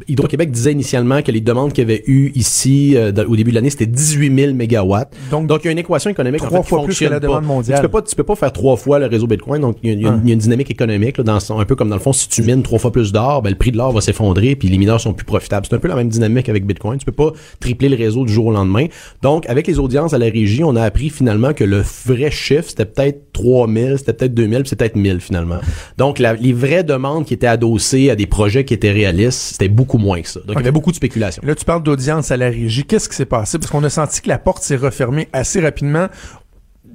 Hydro-Québec disait initialement que les demandes qu'il y avait eu ici euh, au début de l'année, c'était 18 000 mégawatts. Donc, Donc il y a une équation économique trois fois plus que la demande mondiale tu peux pas faire trois fois le réseau Bitcoin. Donc, il y, a une dynamique économique, là, dans, un peu comme dans le fond, si tu mines trois fois plus d'or, ben, le prix de l'or va s'effondrer, puis les mineurs sont plus profitables. C'est un peu la même dynamique avec Bitcoin. Tu peux pas tripler le réseau du jour au lendemain. Donc, avec les audiences à la régie, on a appris finalement que le vrai chiffre, c'était peut-être 3000, c'était peut-être 2000, puis c'était peut-être 1000 finalement. Donc, les vraies demandes qui étaient adossées à des projets qui étaient réalistes, c'était beaucoup moins que ça. Donc, il y avait beaucoup de spéculation. Là, tu parles d'audience à la régie. Qu'est-ce qui s'est passé? Parce qu'on a senti que la porte s'est refermée assez rapidement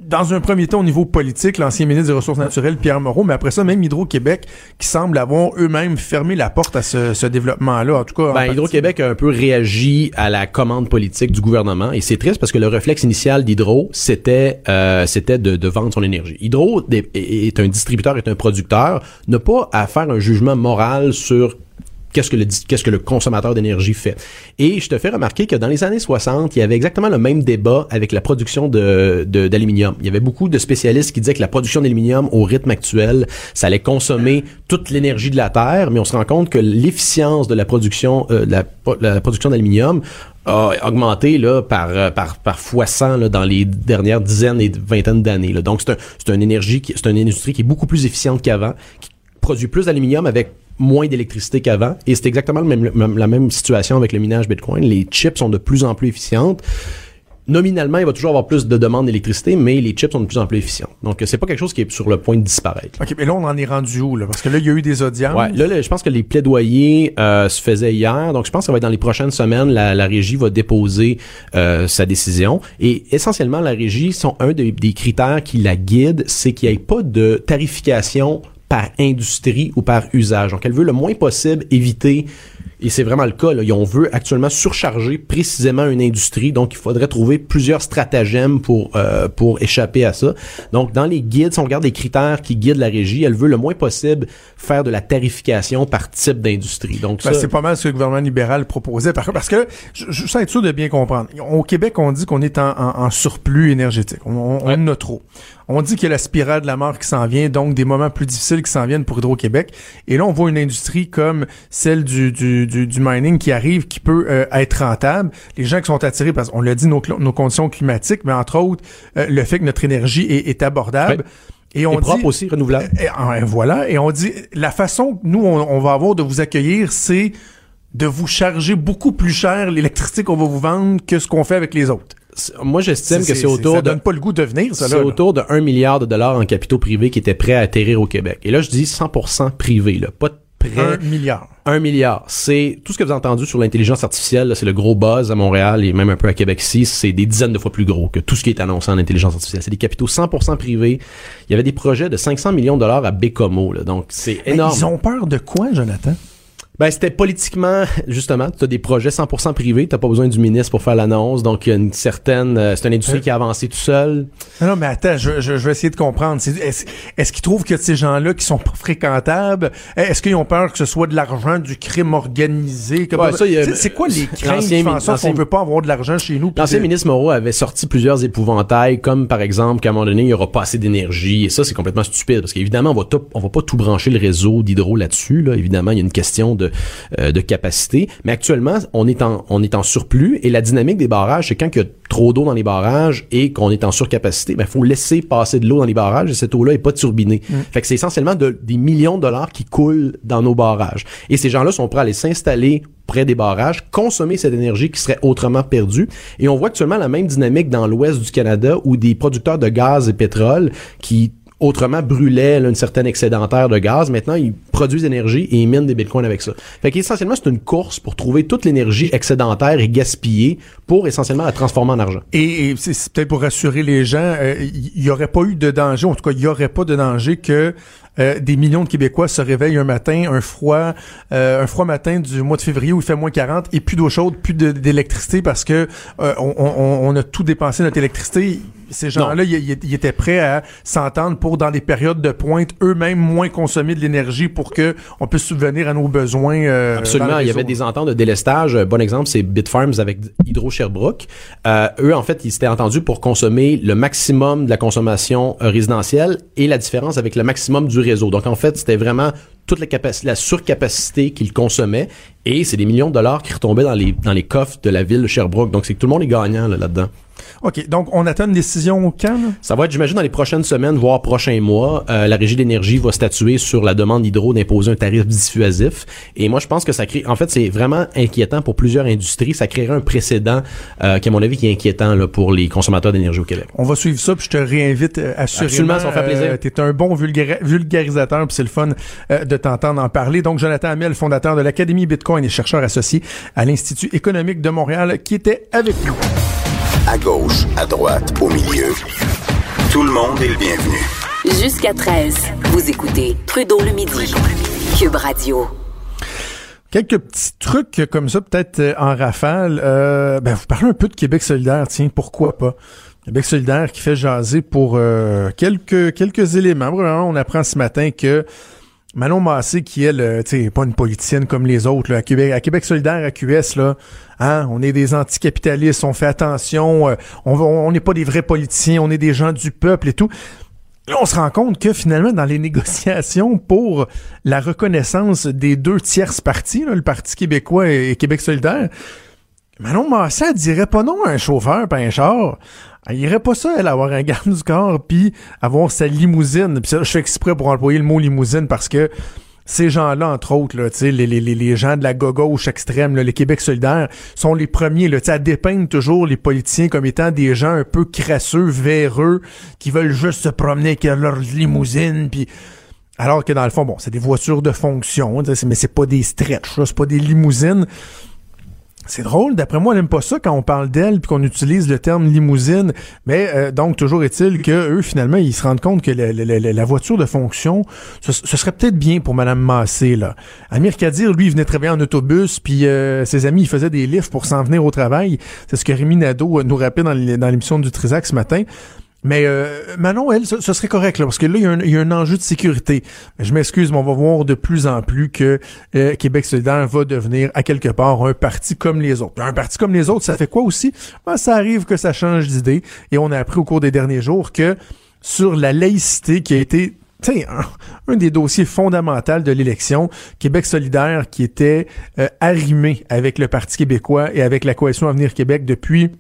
dans un premier temps, au niveau politique, l'ancien ministre des Ressources naturelles, Pierre Moreau, mais après ça, même Hydro-Québec, qui semble avoir eux-mêmes fermé la porte à ce, développement-là. En tout cas, ben, Hydro-Québec a un peu réagi à la commande politique du gouvernement, et c'est triste parce que le réflexe initial d'Hydro, c'était euh, c'était de, de, vendre son énergie. Hydro est, un distributeur, est un producteur, n'a pas à faire un jugement moral sur qu'est-ce que le qu'est-ce que le consommateur d'énergie fait. Et je te fais remarquer que dans les années 60, il y avait exactement le même débat avec la production de d'aluminium. Il y avait beaucoup de spécialistes qui disaient que la production d'aluminium au rythme actuel, ça allait consommer toute l'énergie de la terre, mais on se rend compte que l'efficience de la production euh, la, la production d'aluminium a augmenté là par par par fois 100 là, dans les dernières dizaines et vingtaines d'années. Donc c'est un, une énergie c'est une industrie qui est beaucoup plus efficiente qu'avant, qui produit plus d'aluminium avec moins d'électricité qu'avant. Et c'est exactement le même, la même situation avec le minage Bitcoin. Les chips sont de plus en plus efficientes. Nominalement, il va toujours avoir plus de demandes d'électricité, mais les chips sont de plus en plus efficients. Donc, c'est pas quelque chose qui est sur le point de disparaître. OK, mais là, on en est rendu où, là? Parce que là, il y a eu des audiences. Ouais, là, je pense que les plaidoyers euh, se faisaient hier. Donc, je pense que ça va être dans les prochaines semaines. La, la régie va déposer euh, sa décision. Et essentiellement, la régie, sont un des critères qui la guide, c'est qu'il n'y ait pas de tarification par industrie ou par usage. Donc, elle veut le moins possible éviter et c'est vraiment le cas. Là. On veut actuellement surcharger précisément une industrie. Donc, il faudrait trouver plusieurs stratagèmes pour, euh, pour échapper à ça. Donc, dans les guides, si on regarde les critères qui guident la régie, elle veut le moins possible faire de la tarification par type d'industrie. Donc, ben, c'est pas mal ce que le gouvernement libéral proposait. Parce que, je, je sens être sûr de bien comprendre. Au Québec, on dit qu'on est en, en, surplus énergétique. On, on en a trop. On dit qu'il y a la spirale de la mort qui s'en vient, donc des moments plus difficiles qui s'en viennent pour Hydro-Québec. Et là, on voit une industrie comme celle du, du, du, mining qui arrive, qui peut euh, être rentable. Les gens qui sont attirés, parce qu'on l'a dit, nos, nos conditions climatiques, mais entre autres, euh, le fait que notre énergie est, abordable. Et on propre aussi, renouvelable. Et, voilà. Et on dit, la façon que nous, on, on va avoir de vous accueillir, c'est de vous charger beaucoup plus cher l'électricité qu'on va vous vendre que ce qu'on fait avec les autres moi j'estime que c'est autour ça donne pas le goût de venir ça c'est autour de 1 milliard de dollars en capitaux privés qui étaient prêts à atterrir au Québec et là je dis 100% privé là pas de 1 milliard. 1 milliard. C'est tout ce que vous avez entendu sur l'intelligence artificielle c'est le gros buzz à Montréal et même un peu à Québec ici. C'est des dizaines de fois plus gros que tout ce qui est annoncé en intelligence artificielle. C'est des capitaux 100% privés. Il y avait des projets de 500 millions de dollars à Bécomo là. Donc c'est énorme. ils ont peur de quoi Jonathan? Ben c'était politiquement justement, tu as des projets 100% privés, t'as pas besoin du ministre pour faire l'annonce, donc il y a une certaine euh, c'est une industrie qui a avancé tout seul. Non, mais attends, je, je, vais essayer de comprendre. Est-ce est qu'ils trouvent que ces gens-là qui sont pas fréquentables, est-ce qu'ils ont peur que ce soit de l'argent du crime organisé C'est quoi les craintes qui font ça qu'on veut pas avoir de l'argent chez nous L'ancien ministre Moreau avait sorti plusieurs épouvantails, comme par exemple qu'à un moment donné il y aura pas assez d'énergie, et ça c'est complètement stupide parce qu'évidemment on va on va pas tout brancher le réseau d'hydro là-dessus. Là. Évidemment il y a une question de euh, de, capacité. Mais actuellement, on est en on est en surplus et la dynamique des barrages, c'est quand il y a trop d'eau dans les barrages et qu'on est en surcapacité, il ben, faut laisser passer de l'eau dans les barrages et cette eau-là est pas turbinée. Mm. Fait que c'est essentiellement de, des millions de dollars qui coulent dans nos barrages. Et ces gens-là sont prêts à aller s'installer près des barrages, consommer cette énergie qui serait autrement perdue. Et on voit actuellement la même dynamique dans l'ouest du Canada où des producteurs de gaz et pétrole qui autrement brûlaient une certaine excédentaire de gaz. Maintenant, ils produisent énergie et ils minent des bitcoins avec ça. Fait qu'essentiellement, c'est une course pour trouver toute l'énergie excédentaire et gaspillée pour essentiellement la transformer en argent. Et, c'est peut-être pour rassurer les gens, il euh, n'y aurait pas eu de danger, en tout cas, il n'y aurait pas de danger que euh, des millions de Québécois se réveillent un matin, un froid, euh, un froid matin du mois de février où il fait moins 40 et plus d'eau chaude, plus d'électricité parce que on, on, on, a tout dépensé notre électricité. Ces gens-là, ils, étaient prêts à s'entendre pour, dans des périodes de pointe, eux-mêmes moins consommer de l'énergie pour que on puisse subvenir à nos besoins. Absolument. Il y avait des ententes de délestage. Bon exemple, c'est Bitfarms avec Hydro Sherbrooke. eux, en fait, ils s'étaient entendus pour consommer le maximum de la consommation résidentielle et la différence avec le maximum du réseau. Donc en fait, c'était vraiment toute la, la surcapacité qu'ils consommaient et c'est des millions de dollars qui retombaient dans les, dans les coffres de la ville de Sherbrooke. Donc c'est que tout le monde est gagnant là-dedans. OK. Donc, on attend une décision quand? Ça va être, j'imagine, dans les prochaines semaines, voire prochains mois. Euh, la Régie d'énergie va statuer sur la demande d'Hydro d'imposer un tarif dissuasif. Et moi, je pense que ça crée... En fait, c'est vraiment inquiétant pour plusieurs industries. Ça créerait un précédent euh, qui, à mon avis, qui est inquiétant là, pour les consommateurs d'énergie au Québec. On va suivre ça, puis je te réinvite euh, assurément. Absolument, ça fait plaisir. Euh, T'es un bon vulgarisateur, puis c'est le fun de t'entendre en parler. Donc, Jonathan Hamel, fondateur de l'Académie Bitcoin et chercheur associé à l'Institut économique de Montréal, qui était avec nous. À gauche, à droite, au milieu. Tout le monde est le bienvenu. Jusqu'à 13, vous écoutez Trudeau le midi. Cube Radio. Quelques petits trucs comme ça, peut-être euh, en rafale. Euh, ben, vous parlez un peu de Québec solidaire, tiens, pourquoi pas? Québec solidaire qui fait jaser pour euh, quelques quelques éléments. Vraiment, on apprend ce matin que Manon Massé, qui elle, tu sais, pas une politicienne comme les autres, là, à Québec, à Québec solidaire, à QS, là, hein, on est des anticapitalistes, on fait attention, euh, on n'est pas des vrais politiciens, on est des gens du peuple et tout. Là, on se rend compte que finalement, dans les négociations pour la reconnaissance des deux tierces partis, le Parti québécois et, Québec solidaire, Manon Massé, elle dirait pas non à un chauffeur, pas un char. Elle irait pas ça, elle, avoir un garde du corps, puis avoir sa limousine. Puis ça, je fais exprès pour employer le mot limousine parce que ces gens-là, entre autres, là, les, les, les gens de la gauche extrême, là, les Québec solidaires, sont les premiers là, à dépeindre toujours les politiciens comme étant des gens un peu crasseux, véreux, qui veulent juste se promener avec leur limousine, puis... Alors que dans le fond, bon, c'est des voitures de fonction, mais c'est pas des stretch, c'est pas des limousines. C'est drôle, d'après moi, elle n'aime pas ça quand on parle d'elle puis qu'on utilise le terme limousine. Mais euh, donc, toujours est-il que eux, finalement, ils se rendent compte que la, voiture de fonction, ce, serait peut-être bien pour Madame Massé, là. Amir Kadir, lui, il venait travailler en autobus, puis euh, ses amis, ils faisaient des lifts pour s'en venir au travail. C'est ce que Rémi Nadeau nous rappelait dans l'émission du Trisac ce matin. Mais euh, Manon, elle, ce, serait correct, là, parce que là, il y, a un, enjeu de sécurité. Je m'excuse, mais on va voir de plus en plus que euh, Québec solidaire va devenir, à quelque part, un parti comme les autres. Un parti comme les autres, ça fait quoi aussi? Ben, ça arrive que ça change d'idée. Et on a appris au cours des derniers jours que sur la laïcité qui a été un, un des dossiers fondamentaux de l'élection, Québec solidaire qui était euh, arrimé avec le Parti québécois et avec la coalition Avenir Québec depuis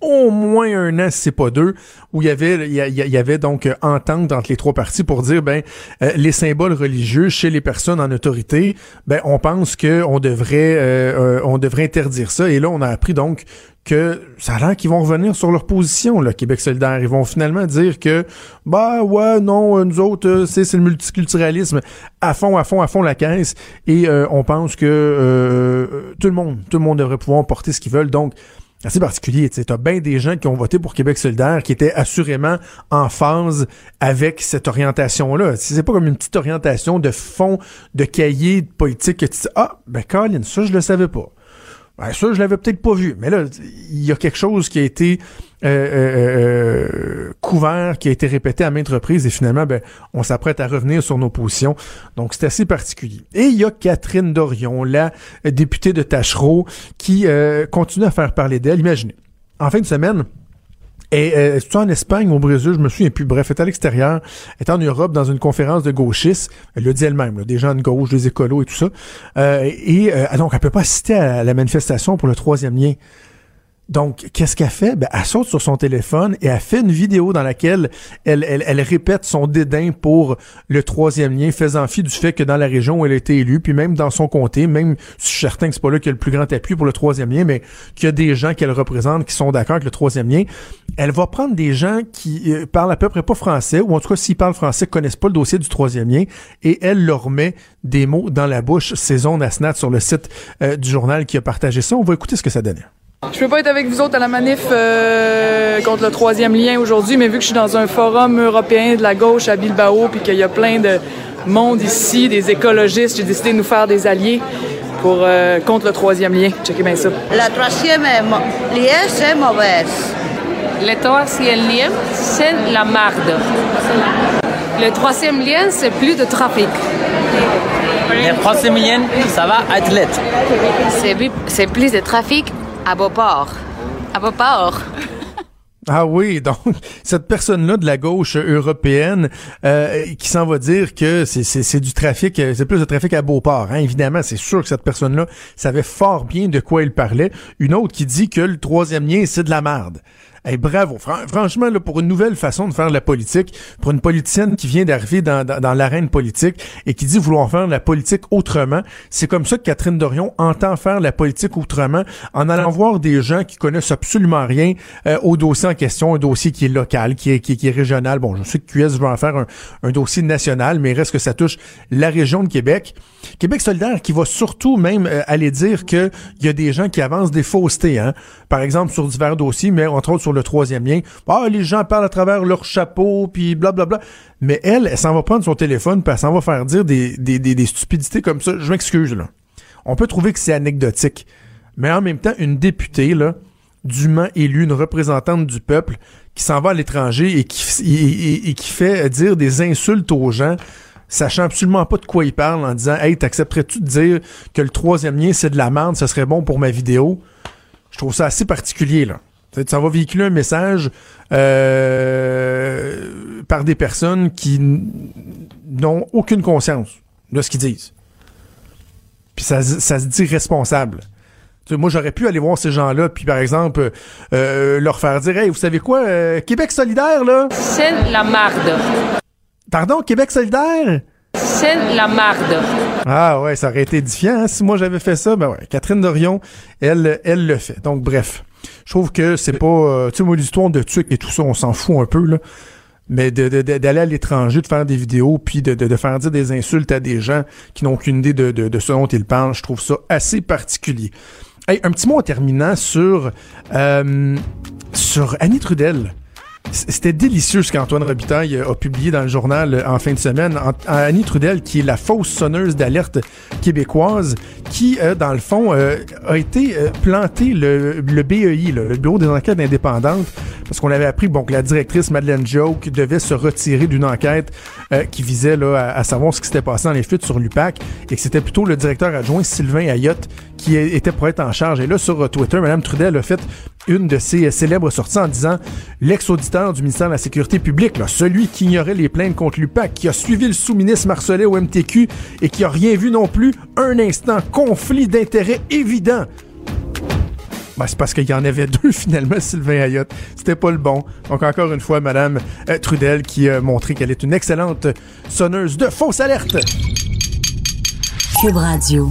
au moins un an, si c'est pas deux, où il y avait, il y, avait donc euh, entente entre les trois parties pour dire ben euh, les symboles religieux chez les personnes en autorité, ben on pense que on devrait, euh, on devrait interdire ça. Et là, on a appris donc que ça a l'air qu'ils vont revenir sur leur position, le Québec solidaire. Ils vont finalement dire que, bah ouais, non, nous autres, c'est le multiculturalisme à fond, à fond, à fond la caisse. Et on pense que tout le monde, tout le monde devrait pouvoir porter ce qu'ils veulent. Donc, assez particulier. Tu as bien des gens qui ont voté pour Québec solidaire qui étaient assurément en phase avec cette orientation-là. C'est pas comme une petite orientation de fond, de cahier de politique que tu dis, ah, ben Colin, ça, je le savais pas. Ben, ça, je l'avais peut-être pas vu. Mais là, il y a quelque chose qui a été euh, euh, euh, couvert, qui a été répété à maintes reprises, et finalement, ben, on s'apprête à revenir sur nos positions. Donc, c'est assez particulier. Et il y a Catherine Dorion, la députée de Tachereau, qui continue à faire parler d'elle. Imaginez, en fin de semaine, et euh, en Espagne au Brésil, je me souviens plus. Bref, elle est à l'extérieur, elle est en Europe dans une conférence de gauchistes. Elle le dit elle-même, des gens de gauche, des écolos et tout ça. Euh, et euh, donc, elle peut pas assister à la manifestation pour le troisième lien. Donc, qu'est-ce qu'elle fait? Ben, elle saute sur son téléphone et elle fait une vidéo dans laquelle elle, répète son dédain pour le troisième lien, faisant fi du fait que dans la région où elle a été élue, puis même dans son comté, même je suis certain que c'est pas là qu'il y a le plus grand appui pour le troisième lien, mais qu'il y a des gens qu'elle représente qui sont d'accord avec le troisième lien, elle va prendre des gens qui euh, parlent à peu près pas français, ou en tout cas s'ils parlent français, connaissent pas le dossier du troisième lien, et elle leur met des mots dans la bouche. Saison Nasnat sur le site euh, du journal qui a partagé ça. On va écouter ce que ça donnait. Je peux pas être avec vous autres à la manif euh, contre le troisième lien aujourd'hui, mais vu que je suis dans un forum européen de la gauche à Bilbao, puis qu'il y a plein de monde ici, des écologistes, j'ai décidé de nous faire des alliés pour euh, contre le troisième lien. Checkez bien ça. Le troisième lien, c'est mauvaise. Le troisième lien, c'est la marde. Le troisième lien, c'est plus de trafic. Le troisième lien, ça va athlète. C'est plus de trafic à Beauport. À Beauport. Ah oui, donc cette personne-là de la gauche européenne euh, qui s'en va dire que c'est du trafic, c'est plus de trafic à Beauport. Hein. Évidemment, c'est sûr que cette personne-là savait fort bien de quoi il parlait. Une autre qui dit que le troisième lien, c'est de la merde. Hey, bravo. franchement, là, pour une nouvelle façon de faire la politique, pour une politicienne qui vient d'arriver dans, dans, l'arène politique et qui dit vouloir faire la politique autrement, c'est comme ça que Catherine Dorion entend faire la politique autrement en allant voir des gens qui connaissent absolument rien euh, au dossier en question, un dossier qui est local, qui est, qui, est régional. Bon, je sais que QS veut en faire un, un dossier national, mais reste que ça touche la région de Québec. Québec solidaire qui va surtout même euh, aller dire qu'il y a des gens qui avancent des faussetés, hein? par exemple sur divers dossiers, mais entre autres sur le troisième lien. Ah, les gens parlent à travers leur chapeau, puis blablabla. Mais elle, elle, s'en va prendre son téléphone, puis elle s'en va faire dire des, des, stupidités comme ça. Je m'excuse, là. On peut trouver que c'est anecdotique. Mais en même temps, une députée, là, dûment élue, une représentante du peuple, qui s'en va à l'étranger et qui, qui fait dire des insultes aux gens, sachant absolument pas de quoi il parle, en disant Hey, t'accepterais-tu de dire que le troisième lien, c'est de la merde, ce serait bon pour ma vidéo? Je trouve ça assez particulier, là. Ça va véhiculer un message euh, par des personnes qui n'ont aucune conscience de ce qu'ils disent. Puis ça, ça se dit responsable. moi, j'aurais pu aller voir ces gens-là, puis par exemple, euh, leur faire dire Hey, vous savez quoi, euh, Québec solidaire, là? C'est la marde. Pardon, Québec solidaire? C'est la marde. Ah ouais, ça aurait été édifiant. Hein, si moi j'avais fait ça, ben ouais, Catherine Dorion, elle, elle le fait. Donc bref. Je trouve que c'est pas. Euh, tu sais, moi, l'histoire de trucs et tout ça, on s'en fout un peu, là. Mais d'aller à l'étranger, de faire des vidéos, puis de, faire dire des insultes à des gens qui n'ont aucune idée de, ce dont ils parlent, je trouve ça assez particulier. un petit mot en terminant sur, euh, sur Annie Trudel. C'était délicieux ce qu'Antoine Robitaille a publié dans le journal euh, en fin de semaine. Annie Trudel, qui est la fausse sonneuse d'alerte québécoise, qui, euh, dans le fond, euh, a été planté le, BEI, le Bureau des enquêtes indépendantes, parce qu'on avait appris bon, que la directrice Madeleine Joke devait se retirer d'une enquête qui visait là, à, savoir ce qui s'était passé dans les fuites sur l'UPAC, et que c'était plutôt le directeur adjoint Sylvain Ayotte qui était pour être en charge. Et là, sur Twitter, Mme Trudel a fait une de ses célèbres sorties en disant l'ex-auditeur du ministère de la Sécurité publique, celui qui ignorait les plaintes contre l'UPAC, qui a suivi le sous-ministre Marcelet au MTQ et qui a rien vu non plus, un instant, conflit d'intérêts évident. Ben, c'est parce qu'il y en avait deux finalement, Sylvain Ayotte. C'était pas le bon. Donc encore une fois, Madame euh, Trudel qui a montré qu'elle est une excellente sonneuse de fausse alerte. Cube Radio.